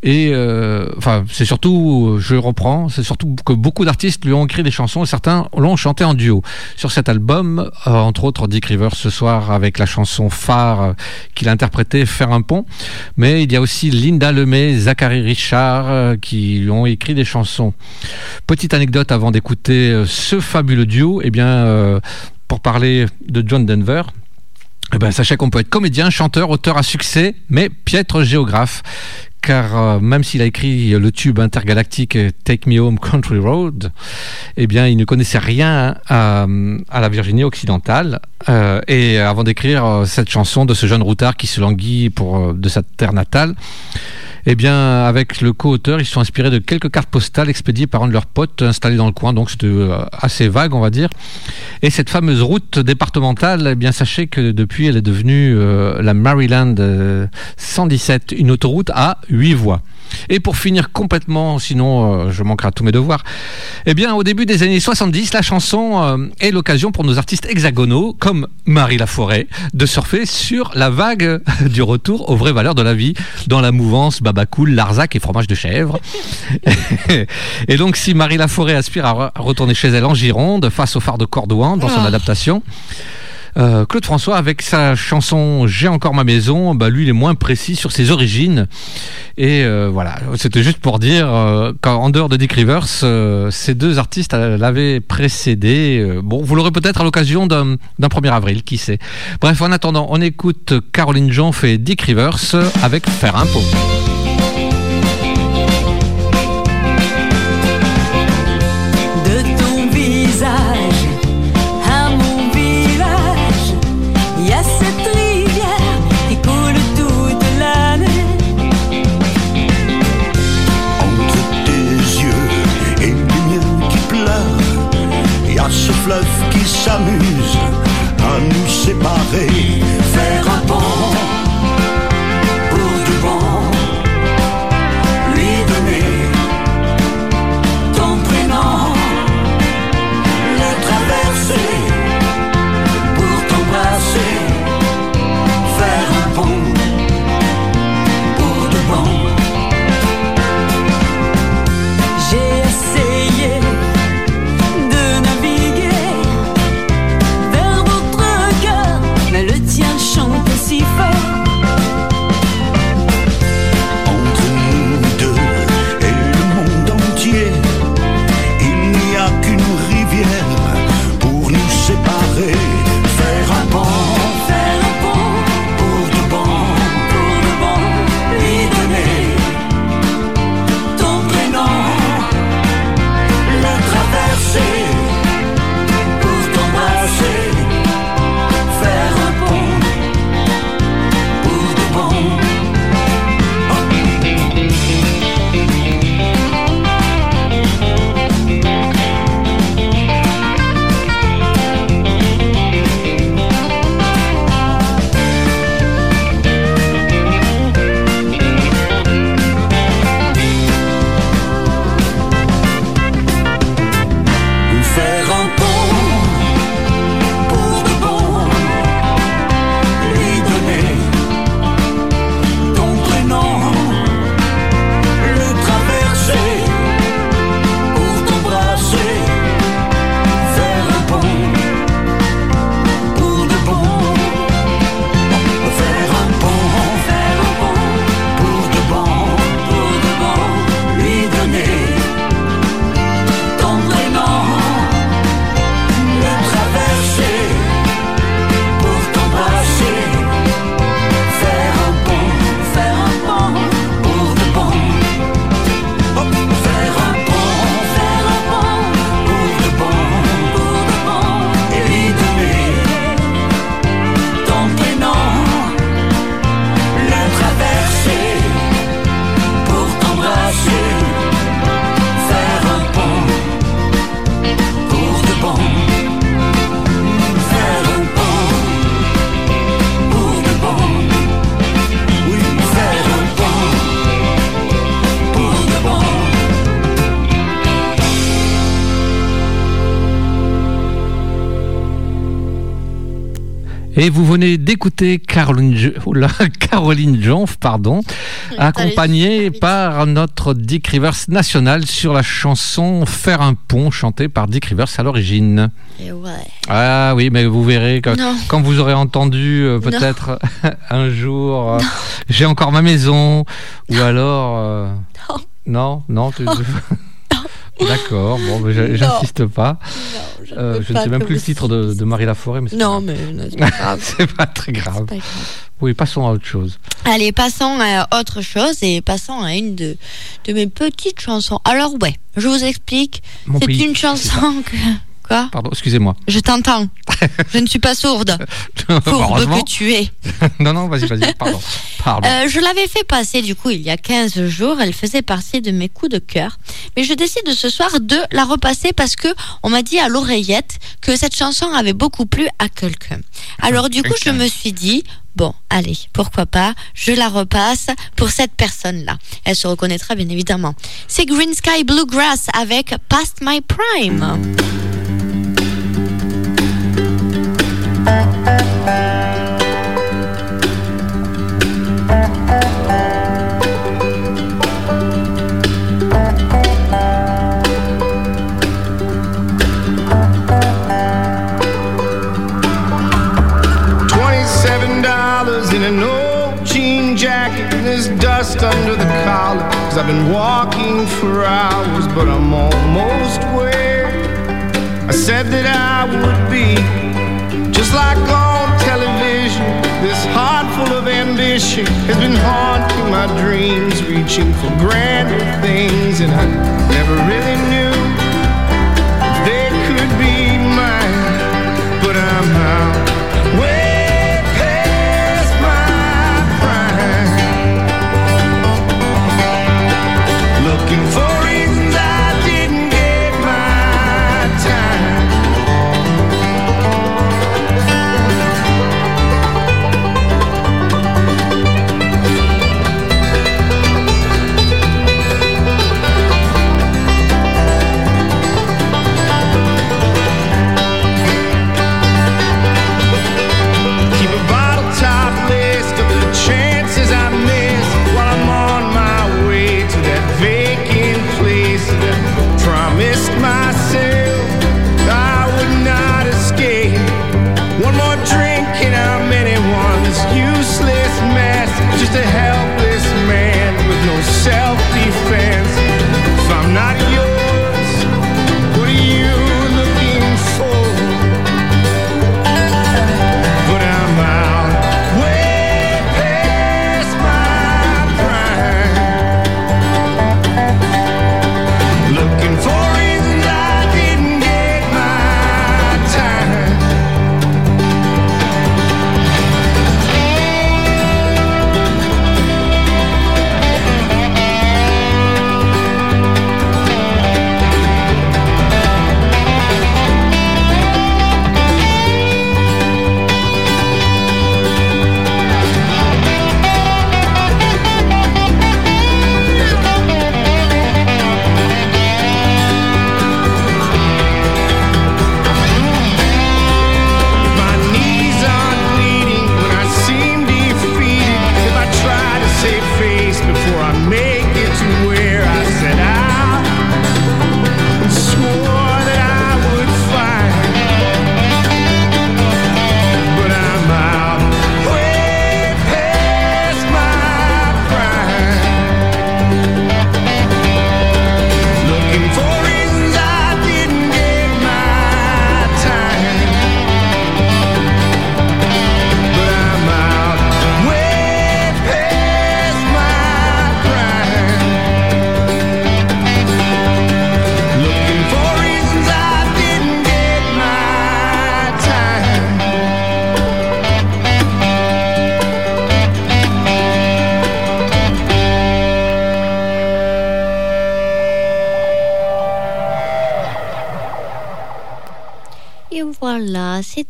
S1: et euh, enfin c'est surtout, je reprends, c'est surtout que beaucoup d'artistes lui ont écrit des chansons et certains l'ont chanté en duo. Sur cet album, euh, entre autres Dick Rivers ce soir avec la chanson phare qu'il a interprétée Faire un pont, mais il y a aussi Linda Lemay, Zachary Richard euh, qui lui ont écrit des chansons. Petite anecdote avant d'écouter euh, ce fabuleux duo, eh bien, euh, pour parler de John Denver, eh ben, sachez qu'on peut être comédien, chanteur, auteur à succès, mais piètre géographe. Car euh, même s'il a écrit le tube intergalactique Take Me Home Country Road, eh bien, il ne connaissait rien à, la Virginie occidentale. Euh, et avant d'écrire euh, cette chanson de ce jeune routard qui se languit de sa terre natale, eh bien, avec le co-auteur, ils sont inspirés de quelques cartes postales expédiées par un de leurs potes installés dans le coin, donc c'était assez vague, on va dire. Et cette fameuse route départementale, eh bien, sachez que depuis, elle est devenue la Maryland euh, 117, une autoroute à 8 voies. Et pour finir complètement, sinon euh, je manquerai à tous mes devoirs, eh bien au début des années 70, la chanson euh, est l'occasion pour nos artistes hexagonaux, comme Marie Laforêt, de surfer sur la vague <laughs> du retour aux vraies valeurs de la vie, dans la mouvance Babacool, Larzac et fromage de chèvre. <laughs> et donc si Marie Laforêt aspire à re- à retourner chez elle en Gironde, face au phare de Cordouan, dans son
S2: Ah.
S1: adaptation, euh, Claude François, avec sa chanson J'ai encore ma maison, bah, lui, il est moins précis sur ses origines. Et euh, voilà, c'était juste pour dire euh, qu'en dehors de Dick Rivers, ces deux artistes l'avaient précédé. Bon, vous l'aurez peut-être à l'occasion d'un d'un 1er avril, qui sait. Bref, en attendant, on écoute Caroline Jonf et Dick Rivers avec Faire un pot.
S12: S'amuse à nous séparer.
S1: Et vous venez d'écouter Caroline, Jo- <laughs> oula, Caroline Jonf, pardon, accompagnée par notre Dick Rivers national sur la chanson Faire un pont, chantée par Dick Rivers à l'origine.
S2: Ouais.
S1: Ah oui, mais vous verrez que
S2: Non.
S1: quand vous aurez entendu euh, peut-être <laughs> un jour euh, J'ai encore ma maison ou alors euh, non. non, tu- <laughs> D'accord, bon, j'insiste pas. Euh, je ne sais même plus le titre de, de Marie Laforêt, mais
S2: Non,
S1: pas
S2: mais <laughs> c'est pas grave.
S1: c'est pas très grave.
S2: pas grave.
S1: Oui, passons à autre chose.
S2: Allez, passons à autre chose et passons à une de, de mes petites chansons. Alors ouais, je vous explique.
S1: Mon
S2: C'est
S1: pays,
S2: une chanson <laughs> que... Quoi
S1: Pardon, excusez-moi.
S2: Je t'entends. <laughs> je ne suis pas sourde. Fourbe que tu es. <laughs>
S1: non, non, vas-y, vas-y, pardon. Pardon.
S2: Euh, je l'avais fait passer du coup il y a 15 jours. Elle faisait partie de mes coups de cœur. Mais je décide ce soir de la repasser parce que on m'a dit à l'oreillette que cette chanson avait beaucoup plu à quelqu'un. Alors du coup, je me suis dit. Bon, allez, pourquoi pas, je la repasse pour cette personne-là. Elle se reconnaîtra bien évidemment. C'est Green Sky Bluegrass avec Past My Prime.
S7: There's dust under the collar. Cause I've been walking for hours, but I'm almost where I said that I would be. Just like on television, this heart full of ambition has been haunting my dreams, reaching for grander things, and I never really knew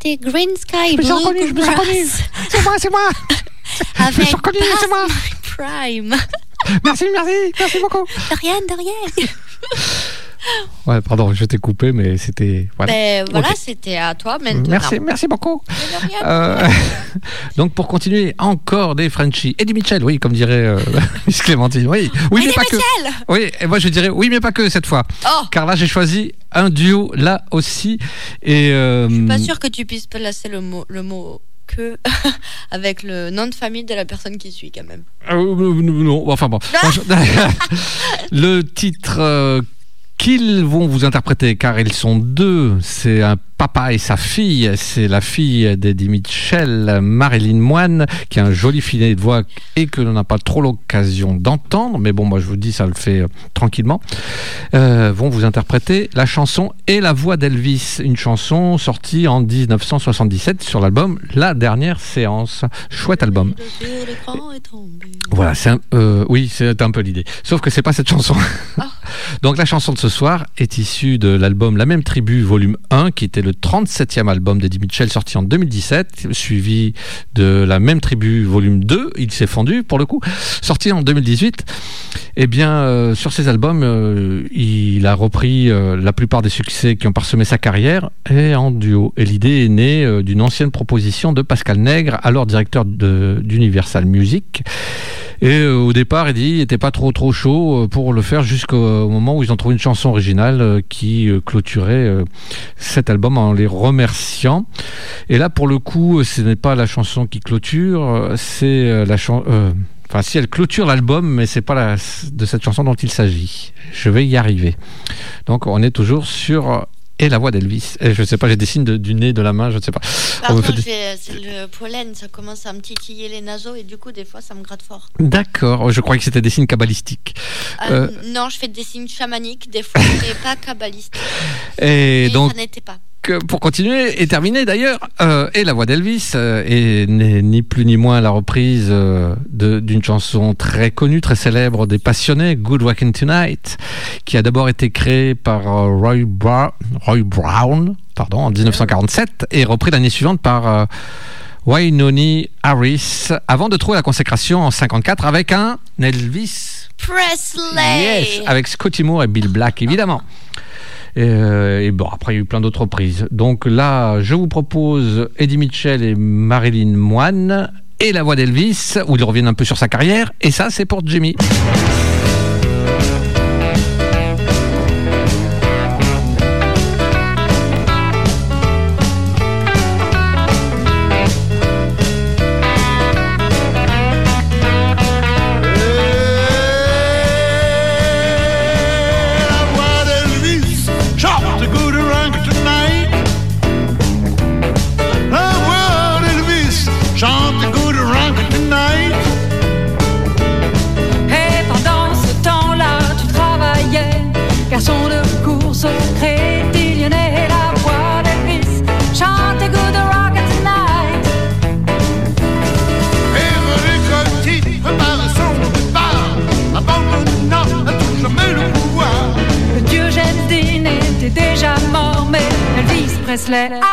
S2: c'était Green Sky
S1: Je me suis reconnu.
S2: Bluegrass
S1: C'est moi, c'est moi. <laughs>
S2: avec
S1: reconnu, c'est moi.
S2: Prime. <laughs>
S1: Merci, merci, merci beaucoup.
S2: De rien, de rien. <laughs>
S1: Ouais, pardon, je t'ai coupé, mais c'était. Voilà.
S2: Ben voilà, c'était à toi maintenant.
S1: Merci, merci beaucoup. Euh, donc pour continuer, encore des Frenchies. Eddie Mitchell, oui, comme dirait euh, Miss Clémentine. Oui, oui mais
S2: Eddie
S1: pas que.
S2: Mitchell
S1: Oui, et moi je dirais oui, mais pas que cette fois.
S2: Oh.
S1: Car là j'ai choisi un duo là aussi. Et euh,
S2: Je suis pas sûr que tu puisses placer le mot, le mot que <laughs> avec le nom de famille de la personne qui suit quand même.
S1: Euh, non, enfin bon. <laughs> Le titre euh, qu'ils vont vous interpréter, car ils sont deux, c'est un papa et sa fille. C'est la fille d'Eddie Mitchell, Marilyn Moine, qui a un joli filet de voix et que l'on n'a pas trop l'occasion d'entendre. Mais bon, moi je vous dis, ça le fait euh, tranquillement. Euh, vont vous interpréter la chanson et la voix d'Elvis, une chanson sortie en 1977 sur l'album La Dernière Séance. Chouette album. Voilà, c'est un- euh, oui, c'est un peu l'idée. Sauf que c'est pas cette chanson. <laughs> Donc la chanson de ce soir est issue de l'album La même tribu, volume 1, qui était le 37e album d'Eddie Mitchell, sorti en 2017, suivi de La même tribu, volume 2, il s'est fendu pour le coup, sorti en 2018. Eh bien, euh, sur ces albums, euh, il a repris euh, la plupart des succès qui ont parsemé sa carrière et en duo. Et l'idée est née d'une ancienne proposition de Pascal Nègre, alors directeur d'Universal Music. Et euh, au départ, Eddie n'était pas trop trop chaud euh, pour le faire jusqu'au moment où ils ont trouvé une chanson originale euh, qui euh, clôturait euh, cet album en les remerciant. Et là, pour le coup, euh, ce n'est pas la chanson qui clôture, euh, c'est euh, la chanson. Enfin, si elle clôture l'album, mais c'est pas la, de cette chanson dont il s'agit. Je vais y arriver. Donc, on est toujours sur euh, et la voix d'Elvis. Je sais pas, j'ai des signes de- du nez, de la main, je ne sais pas.
S2: Pardon,
S1: des-
S2: c'est le pollen, ça commence à me titiller les naseaux et du coup des fois ça me gratte fort.
S1: D'accord, Oh, je croyais que c'était des signes cabalistiques.
S2: Euh,
S1: Euh,
S2: Non, je fais des signes chamaniques des fois, mais pas kabbalistiques. <laughs>
S1: et
S2: Et
S1: donc,
S2: ça n'était pas.
S1: Pour continuer et terminer d'ailleurs, euh, et la voix d'Elvis euh, n'est ni plus ni moins la reprise euh, d'une chanson très connue, très célèbre des passionnés, Good Walking Tonight, qui a d'abord été créée par euh, Roy, Bra- Roy Brown pardon, en 1947 et repris l'année suivante par Wainoni Harris, avant de trouver la consécration en 54 avec un Elvis
S2: Presley
S1: Yes, avec Scotty Moore et Bill Black, évidemment. Et, euh, et bon, après, il y a eu plein d'autres reprises. Donc là, je vous propose Eddie Mitchell et Marilyn Moine et la voix d'Elvis, où ils reviennent un peu sur sa carrière. Et ça, c'est pour Jimmy.
S13: Elvis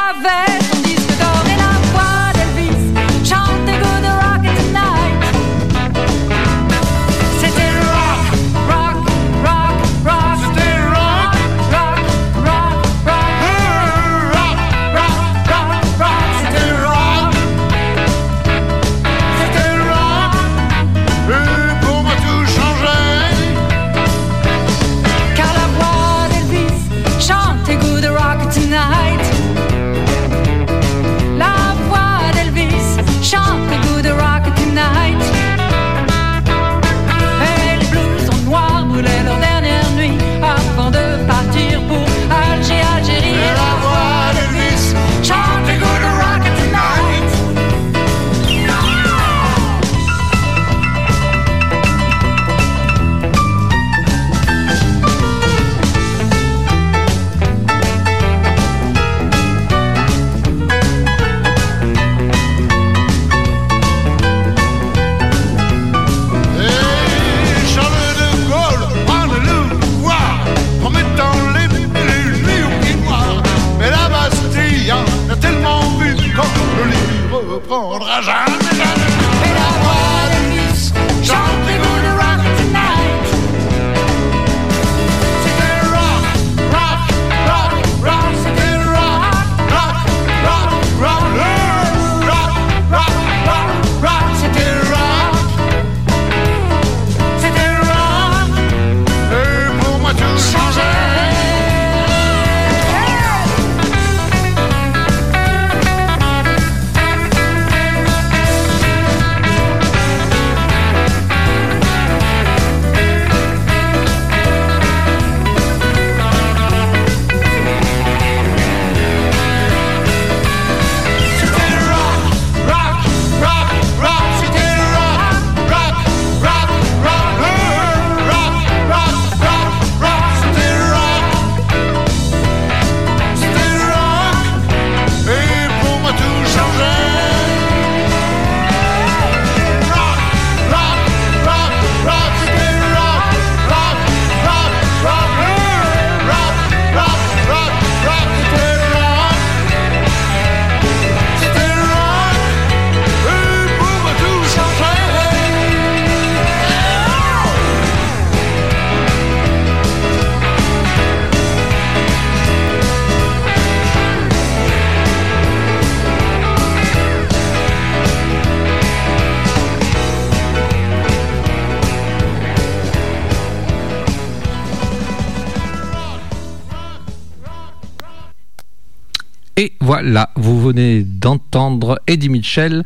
S1: venez d'entendre Eddie Mitchell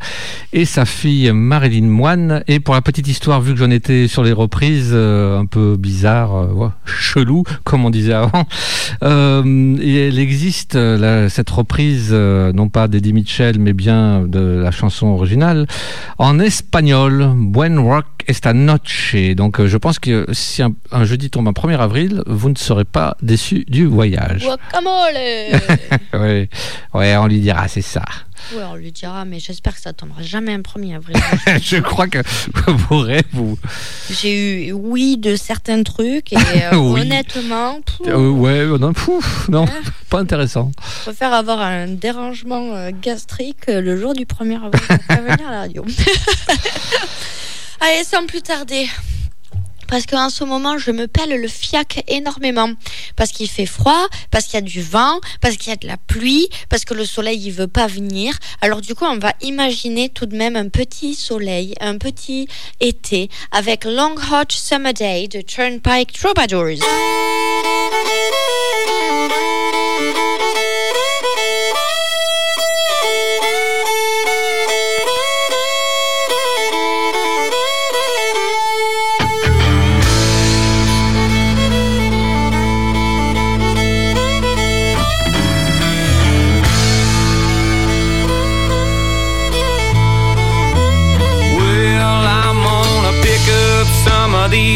S1: et sa fille Marilyn Moine. Et pour la petite histoire, vu que j'en étais sur les reprises, euh, un peu bizarre, euh, ouais, chelou, comme on disait avant, euh, et elle existe, euh, la- cette reprise, euh, non pas d'Eddie Mitchell, mais bien de la chanson originale, en espagnol, Buen Rock esta noche. Donc euh, je pense que si un, un jeudi tombe un 1er avril, vous ne serez pas déçus du voyage.
S2: Guacamole <laughs>
S1: ouais, ouais, on lui dira, c'est ça.
S2: Ouais, on lui dira, mais j'espère que ça tombera jamais un 1er avril. <laughs>
S1: je crois que vos rêves, vous.
S2: J'ai eu oui de certains trucs et <laughs> euh,
S1: Oui.
S2: honnêtement, pff,
S1: Euh, ouais, euh, non, non, pas intéressant.
S2: je préfère avoir un dérangement euh, gastrique le jour du 1er avril à la radio. <laughs> Allez, sans plus tarder. Parce qu'en ce moment, je me pèle le fiac énormément. Parce qu'il fait froid, parce qu'il y a du vent, parce qu'il y a de la pluie, parce que le soleil, il veut pas venir. Alors du coup, on va imaginer tout de même un petit soleil, un petit été, avec Long Hot Summer Day de Turnpike Troubadours.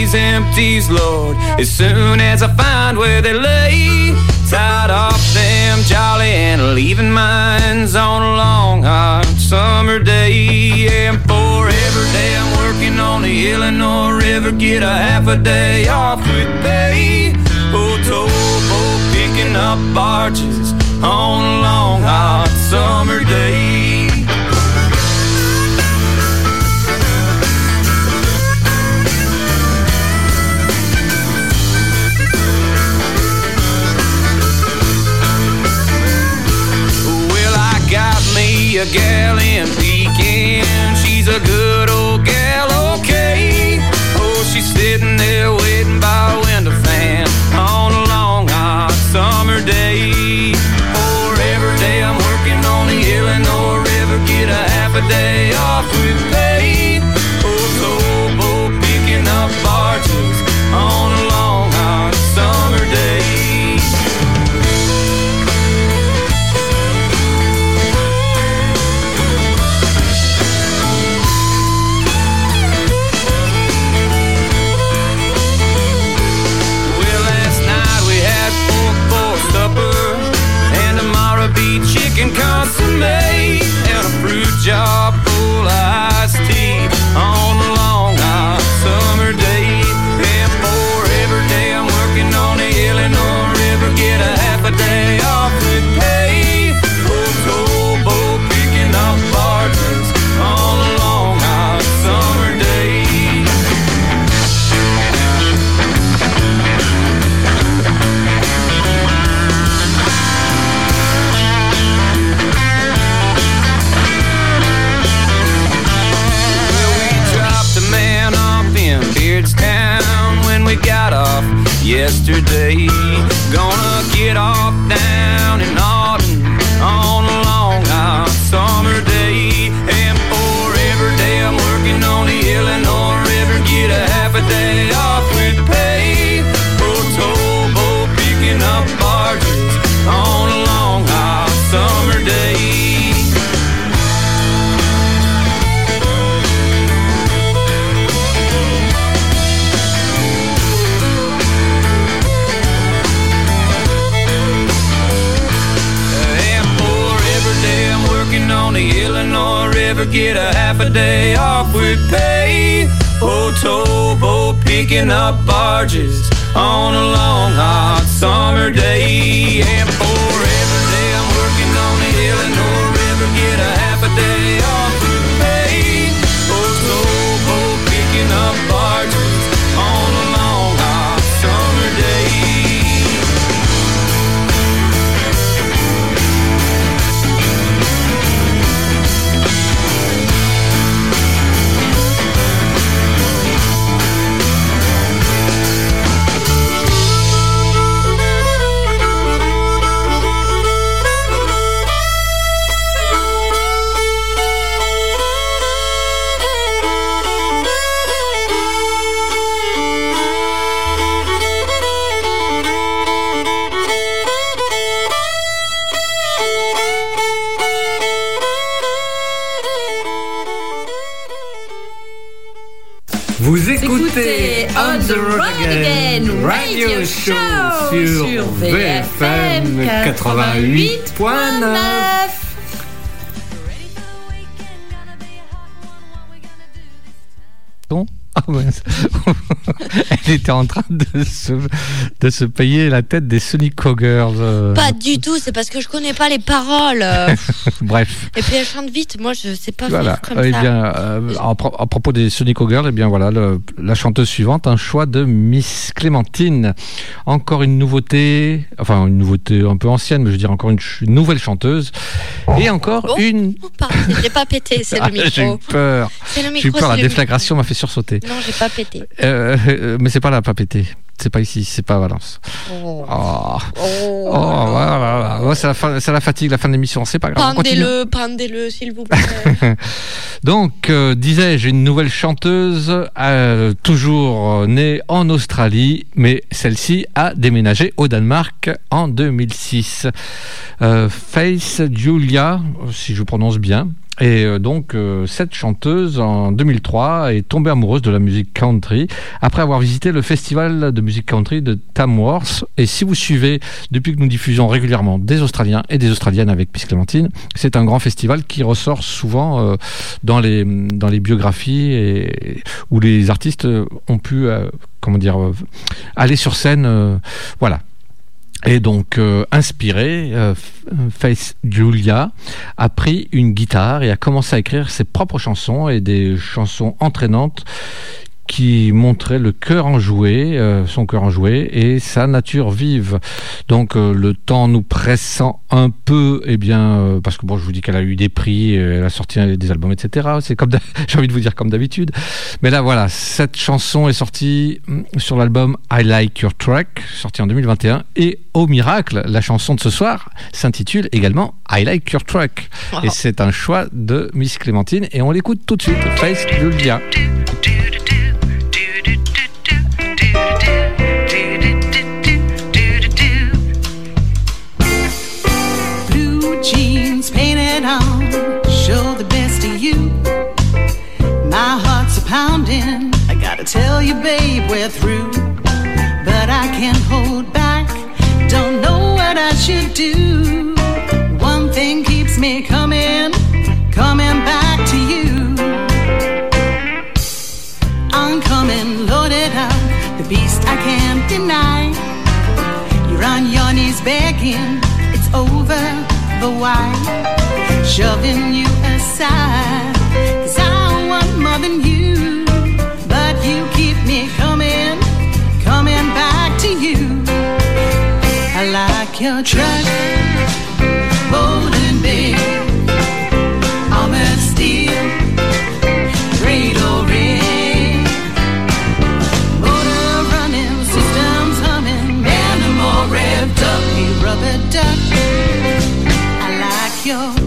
S6: These empties, Lord, as soon as I find where they lay. Tied off them jolly and leaving mines on a long hot summer day. And for every day I'm working on the Illinois River, get a half a day off with pay. Oh, towboat picking up barges on a long hot summer day. A gal in Pekin. She's a good old gal, okay. Oh, she's sitting there waiting by a window fan on a long hot summer day. For every day I'm working on the Illinois River, get a half a day off
S1: 40 <laughs> de se, de se payer la tête des Sonic Cowgirls. euh.
S2: Pas du tout, c'est parce que je connais pas les paroles. <laughs>
S1: Bref.
S2: Et puis elle chante vite, moi je sais pas
S1: Voilà.
S2: faire comme
S1: Eh
S2: ça.
S1: bien, euh, en pro- à propos des Sonic Girls, eh bien voilà, le- la chanteuse suivante, un choix de Miss Clémentine. Encore une nouveauté, enfin une nouveauté un peu ancienne, mais je veux dire encore une, ch- une nouvelle chanteuse. Et encore une.
S2: Oh, pardon, j'ai pas pété, c'est <laughs>
S1: Ah,
S2: le micro.
S1: J'ai eu peur. J'ai eu peur, la déflagration m'a fait sursauter.
S2: Non, j'ai pas pété.
S1: Euh, euh, mais c'est pas là, pas pété. C'est pas ici, c'est pas à Valence.
S2: Oh.
S1: Oh, oh voilà, voilà. C'est la, fatigue, la fin de l'émission, c'est pas grave.
S2: Pendez-le, pendez-le, s'il vous plaît. <laughs>
S1: Donc, euh, disais-je, une nouvelle chanteuse, euh, toujours euh, née en Australie, mais celle-ci a déménagé au Danemark en 2006. Euh, Face Julia, si je prononce bien. Et euh, donc, euh, cette chanteuse, en 2003, est tombée amoureuse de la musique country après avoir visité le festival de musique country de Tamworth. Et si vous suivez, depuis que nous diffusons régulièrement des Australiens et des Australiennes avec Miss Clémentine, c'est un grand festival qui ressort souvent euh, dans, les, dans les biographies et, où les artistes ont pu, comment dire, aller sur scène. voilà. Et donc, euh, inspiré, euh, Face Julia a pris une guitare et a commencé à écrire ses propres chansons et des chansons entraînantes qui montraient le cœur enjoué, euh, son cœur enjoué et sa nature vive. Donc euh, le temps nous pressant un peu, eh bien, euh, parce que bon, je vous dis qu'elle a eu des prix, euh, elle a sorti des albums, etc. C'est comme, <laughs> j'ai envie de vous dire comme d'habitude. Mais là, voilà, cette chanson est sortie mm, sur l'album I Like Your Track, sorti en 2021, et au miracle, la chanson de ce soir s'intitule également I Like Your Track, et c'est un choix de Miss Clémentine, et on l'écoute tout de suite. Face Julia.
S14: Painted on, show the best of you. My heart's a pounding. I gotta tell you, babe, we're through. But I can't hold back, don't know what I should do. One thing keeps me coming, coming back to you. I'm coming loaded up, the beast I can't deny. You're on your knees begging, it's over, but why? Shoving you aside, cause I want more than you. But you keep me coming, coming back to you. I like your truck, bold and big. Armor steel, up, he rubber duck. I like your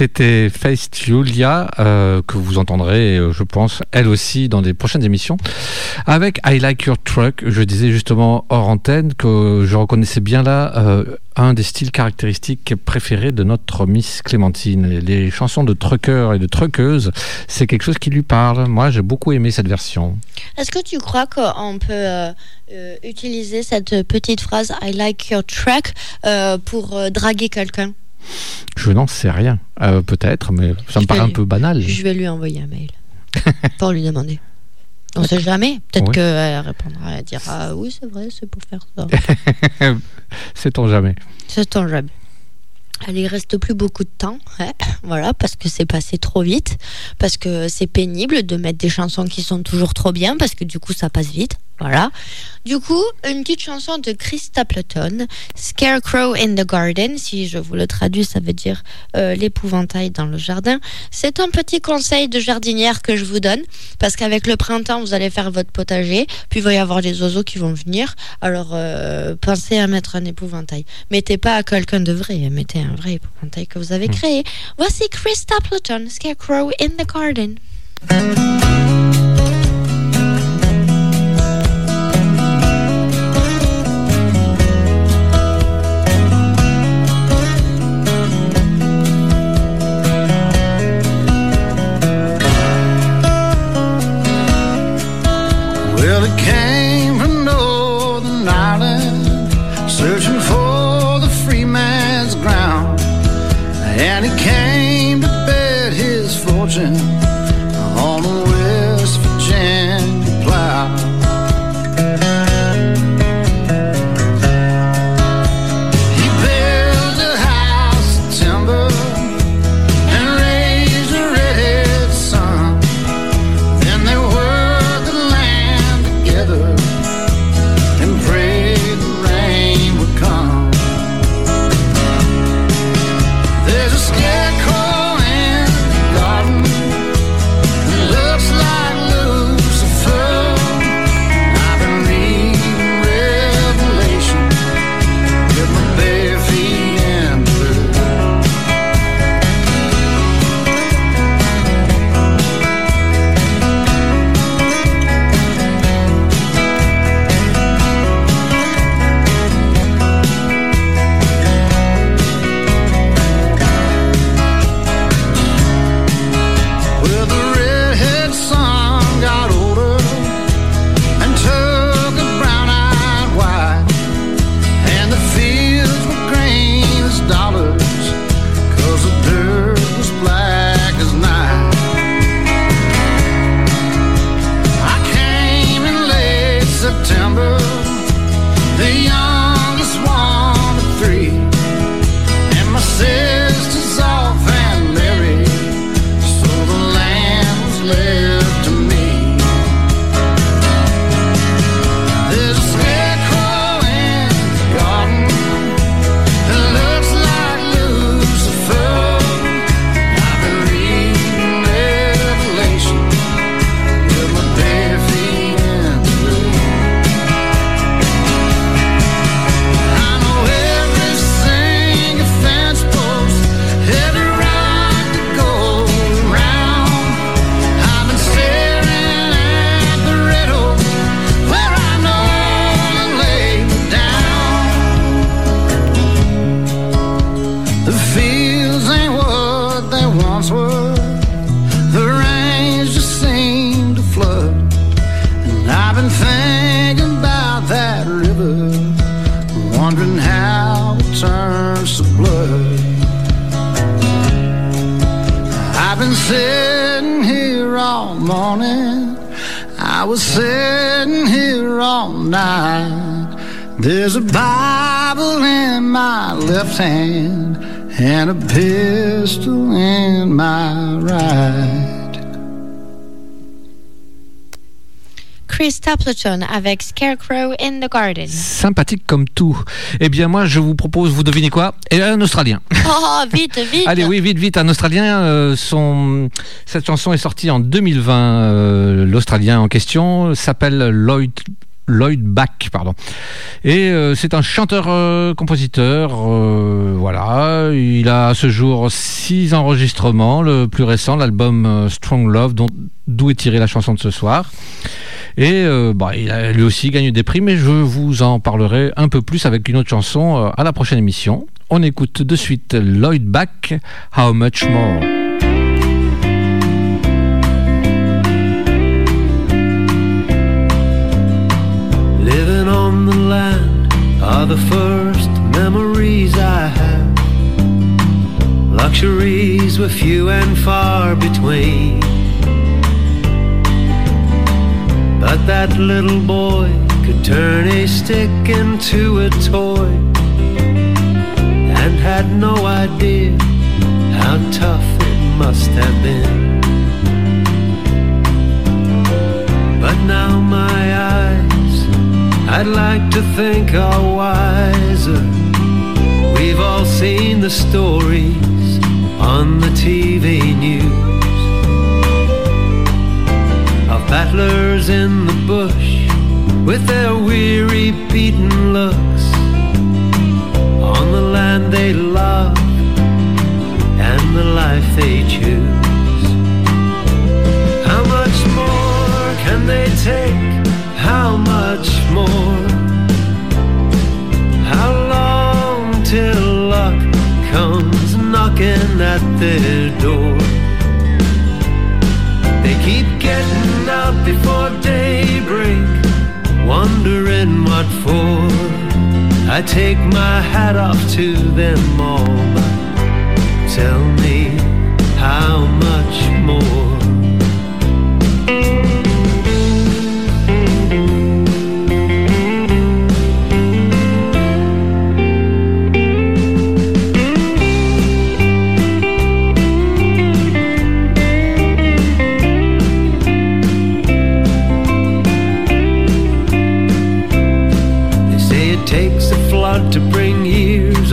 S1: c'était Face Julia, euh, que vous entendrez, euh, je pense, elle aussi dans des prochaines émissions. Avec I Like Your Truck, je disais justement hors antenne que je reconnaissais bien là euh, un des styles caractéristiques préférés de notre Miss Clémentine. Les chansons de truckers et de truckeuses, c'est quelque chose qui lui parle. Moi, j'ai beaucoup aimé cette version.
S15: Est-ce que tu crois qu'on peut utiliser cette petite phrase I like your truck pour draguer quelqu'un?
S1: Je n'en sais rien. Euh, Peut-être, mais ça me paraît un peu banal.
S15: Je vais lui envoyer un mail <laughs> pour lui demander. On sait jamais. Peut-être
S1: Ouais.
S15: qu'elle répondra et dira oui, c'est vrai, c'est pour faire ça. <laughs>
S1: Sait-on jamais.
S15: Sait-on jamais. Allez, il reste plus beaucoup de temps, ouais, <laughs> voilà, parce que c'est passé trop vite, parce que c'est pénible de mettre des chansons qui sont toujours trop bien, parce que du coup ça passe vite, voilà. Du coup, une petite chanson de Chris Stapleton, Scarecrow in the Garden, si je vous le traduis, ça veut dire euh, l'épouvantail dans le jardin. C'est un petit conseil de jardinière que je vous donne, parce qu'avec le printemps, vous allez faire votre potager, puis il va y avoir des oiseaux qui vont venir, alors euh, pensez à mettre un épouvantail. Mettez pas à quelqu'un de vrai, mettez un vrai épouvantail que vous avez créé. Voici Chris Stapleton, Scarecrow in the Garden. Stapleton avec Scarecrow in the Garden.
S1: Sympathique comme tout. Eh bien, moi, je vous propose, vous devinez quoi? Et un Australien. <laughs>
S15: Oh, vite, vite.
S1: Allez, oui, vite, vite. Un Australien. euh, son... Cette chanson est sortie en 2020. euh, L'Australien en question s'appelle Lloyd Lloyd Bach, pardon. Et euh, c'est un chanteur-compositeur. euh, voilà, il a à ce jour six enregistrements. Le plus récent, l'album Strong Love, dont- d'où est tirée la chanson de ce soir. Et euh, bah, il lui aussi gagné des prix, mais je vous en parlerai un peu plus avec une autre chanson euh, à la prochaine émission. On écoute de suite Lloyd Bach, How Much More.
S6: But that little boy could turn a stick into a toy and had no idea how tough it must have been. But now my eyes, I'd like to think are wiser. We've all seen the stories on the TV news of battlers in the bush with their weary, beaten looks on the land they love and the life they choose. How much more can they take? How much more? How long till luck comes knocking at their door? They keep getting out before daybreak, wondering what for. I take my hat off to them all, but tell me how much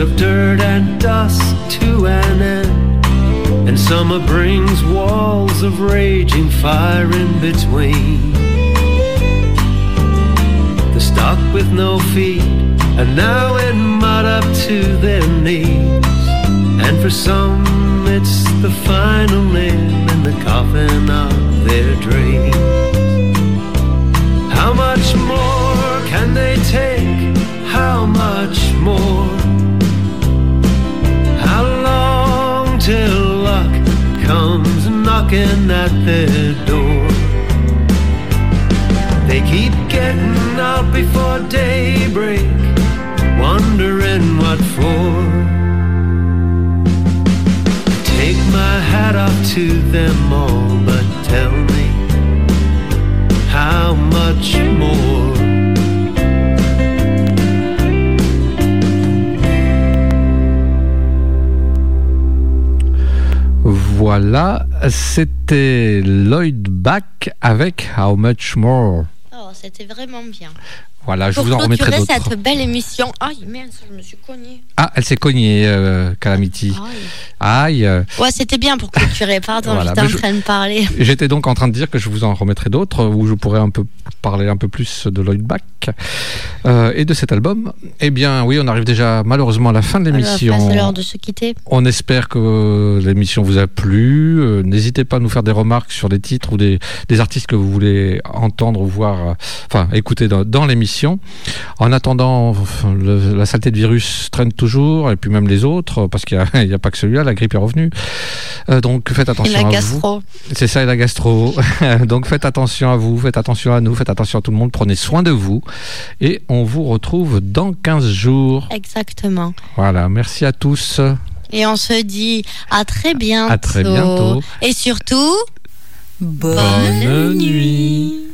S6: of dirt and dust to an end. And summer brings walls of raging fire in between. The stock with no feet are now in mud up to their knees. And for some, it's the final nail in the coffin of their dreams. How much more can they take? How much more? Till luck comes knocking at their door? They keep getting out before daybreak, wondering what for. Take my hat off to them all,
S1: Voilà, c'était Lloyd Bach avec How Much More.
S2: Oh, c'était vraiment bien.
S1: Voilà, je
S2: Pour
S1: vous en remettrai d'autres.
S2: cette belle émission. Aïe, merde, je me suis cognée.
S1: Ah, elle s'est cognée, euh, Calamity. Aïe. euh,
S2: Ouais, c'était bien pour clôturer. Pardon,
S1: Voilà,
S2: j'étais en
S1: je-
S2: train de parler.
S1: J'étais donc en train de dire que je vous en remettrai d'autres où je pourrais un peu parler un peu plus de Lloyd Bach euh, et de cet album. Eh bien, oui, on arrive déjà malheureusement à la fin de l'émission.
S2: C'est l'heure de se quitter.
S1: On espère que l'émission vous a plu. Euh, N'hésitez pas à nous faire des remarques sur des titres ou des, des artistes que vous voulez entendre ou voir, euh, enfin écouter dans, dans l'émission. En attendant, le- la saleté de virus traîne toujours, et puis même les autres, parce qu'il n'y <laughs> a, pas que celui-là, la grippe est revenue. Euh, donc faites attention
S2: la
S1: à
S2: gastro.
S1: C'est ça et la gastro. <laughs> donc faites attention à vous, faites attention à nous, faites attention à tout le monde, prenez soin de vous. Et on vous retrouve dans 15 jours.
S2: Exactement.
S1: Voilà, merci à tous.
S2: Et on se dit à très bientôt.
S1: À très bientôt.
S2: Et surtout,
S1: Bonne nuit.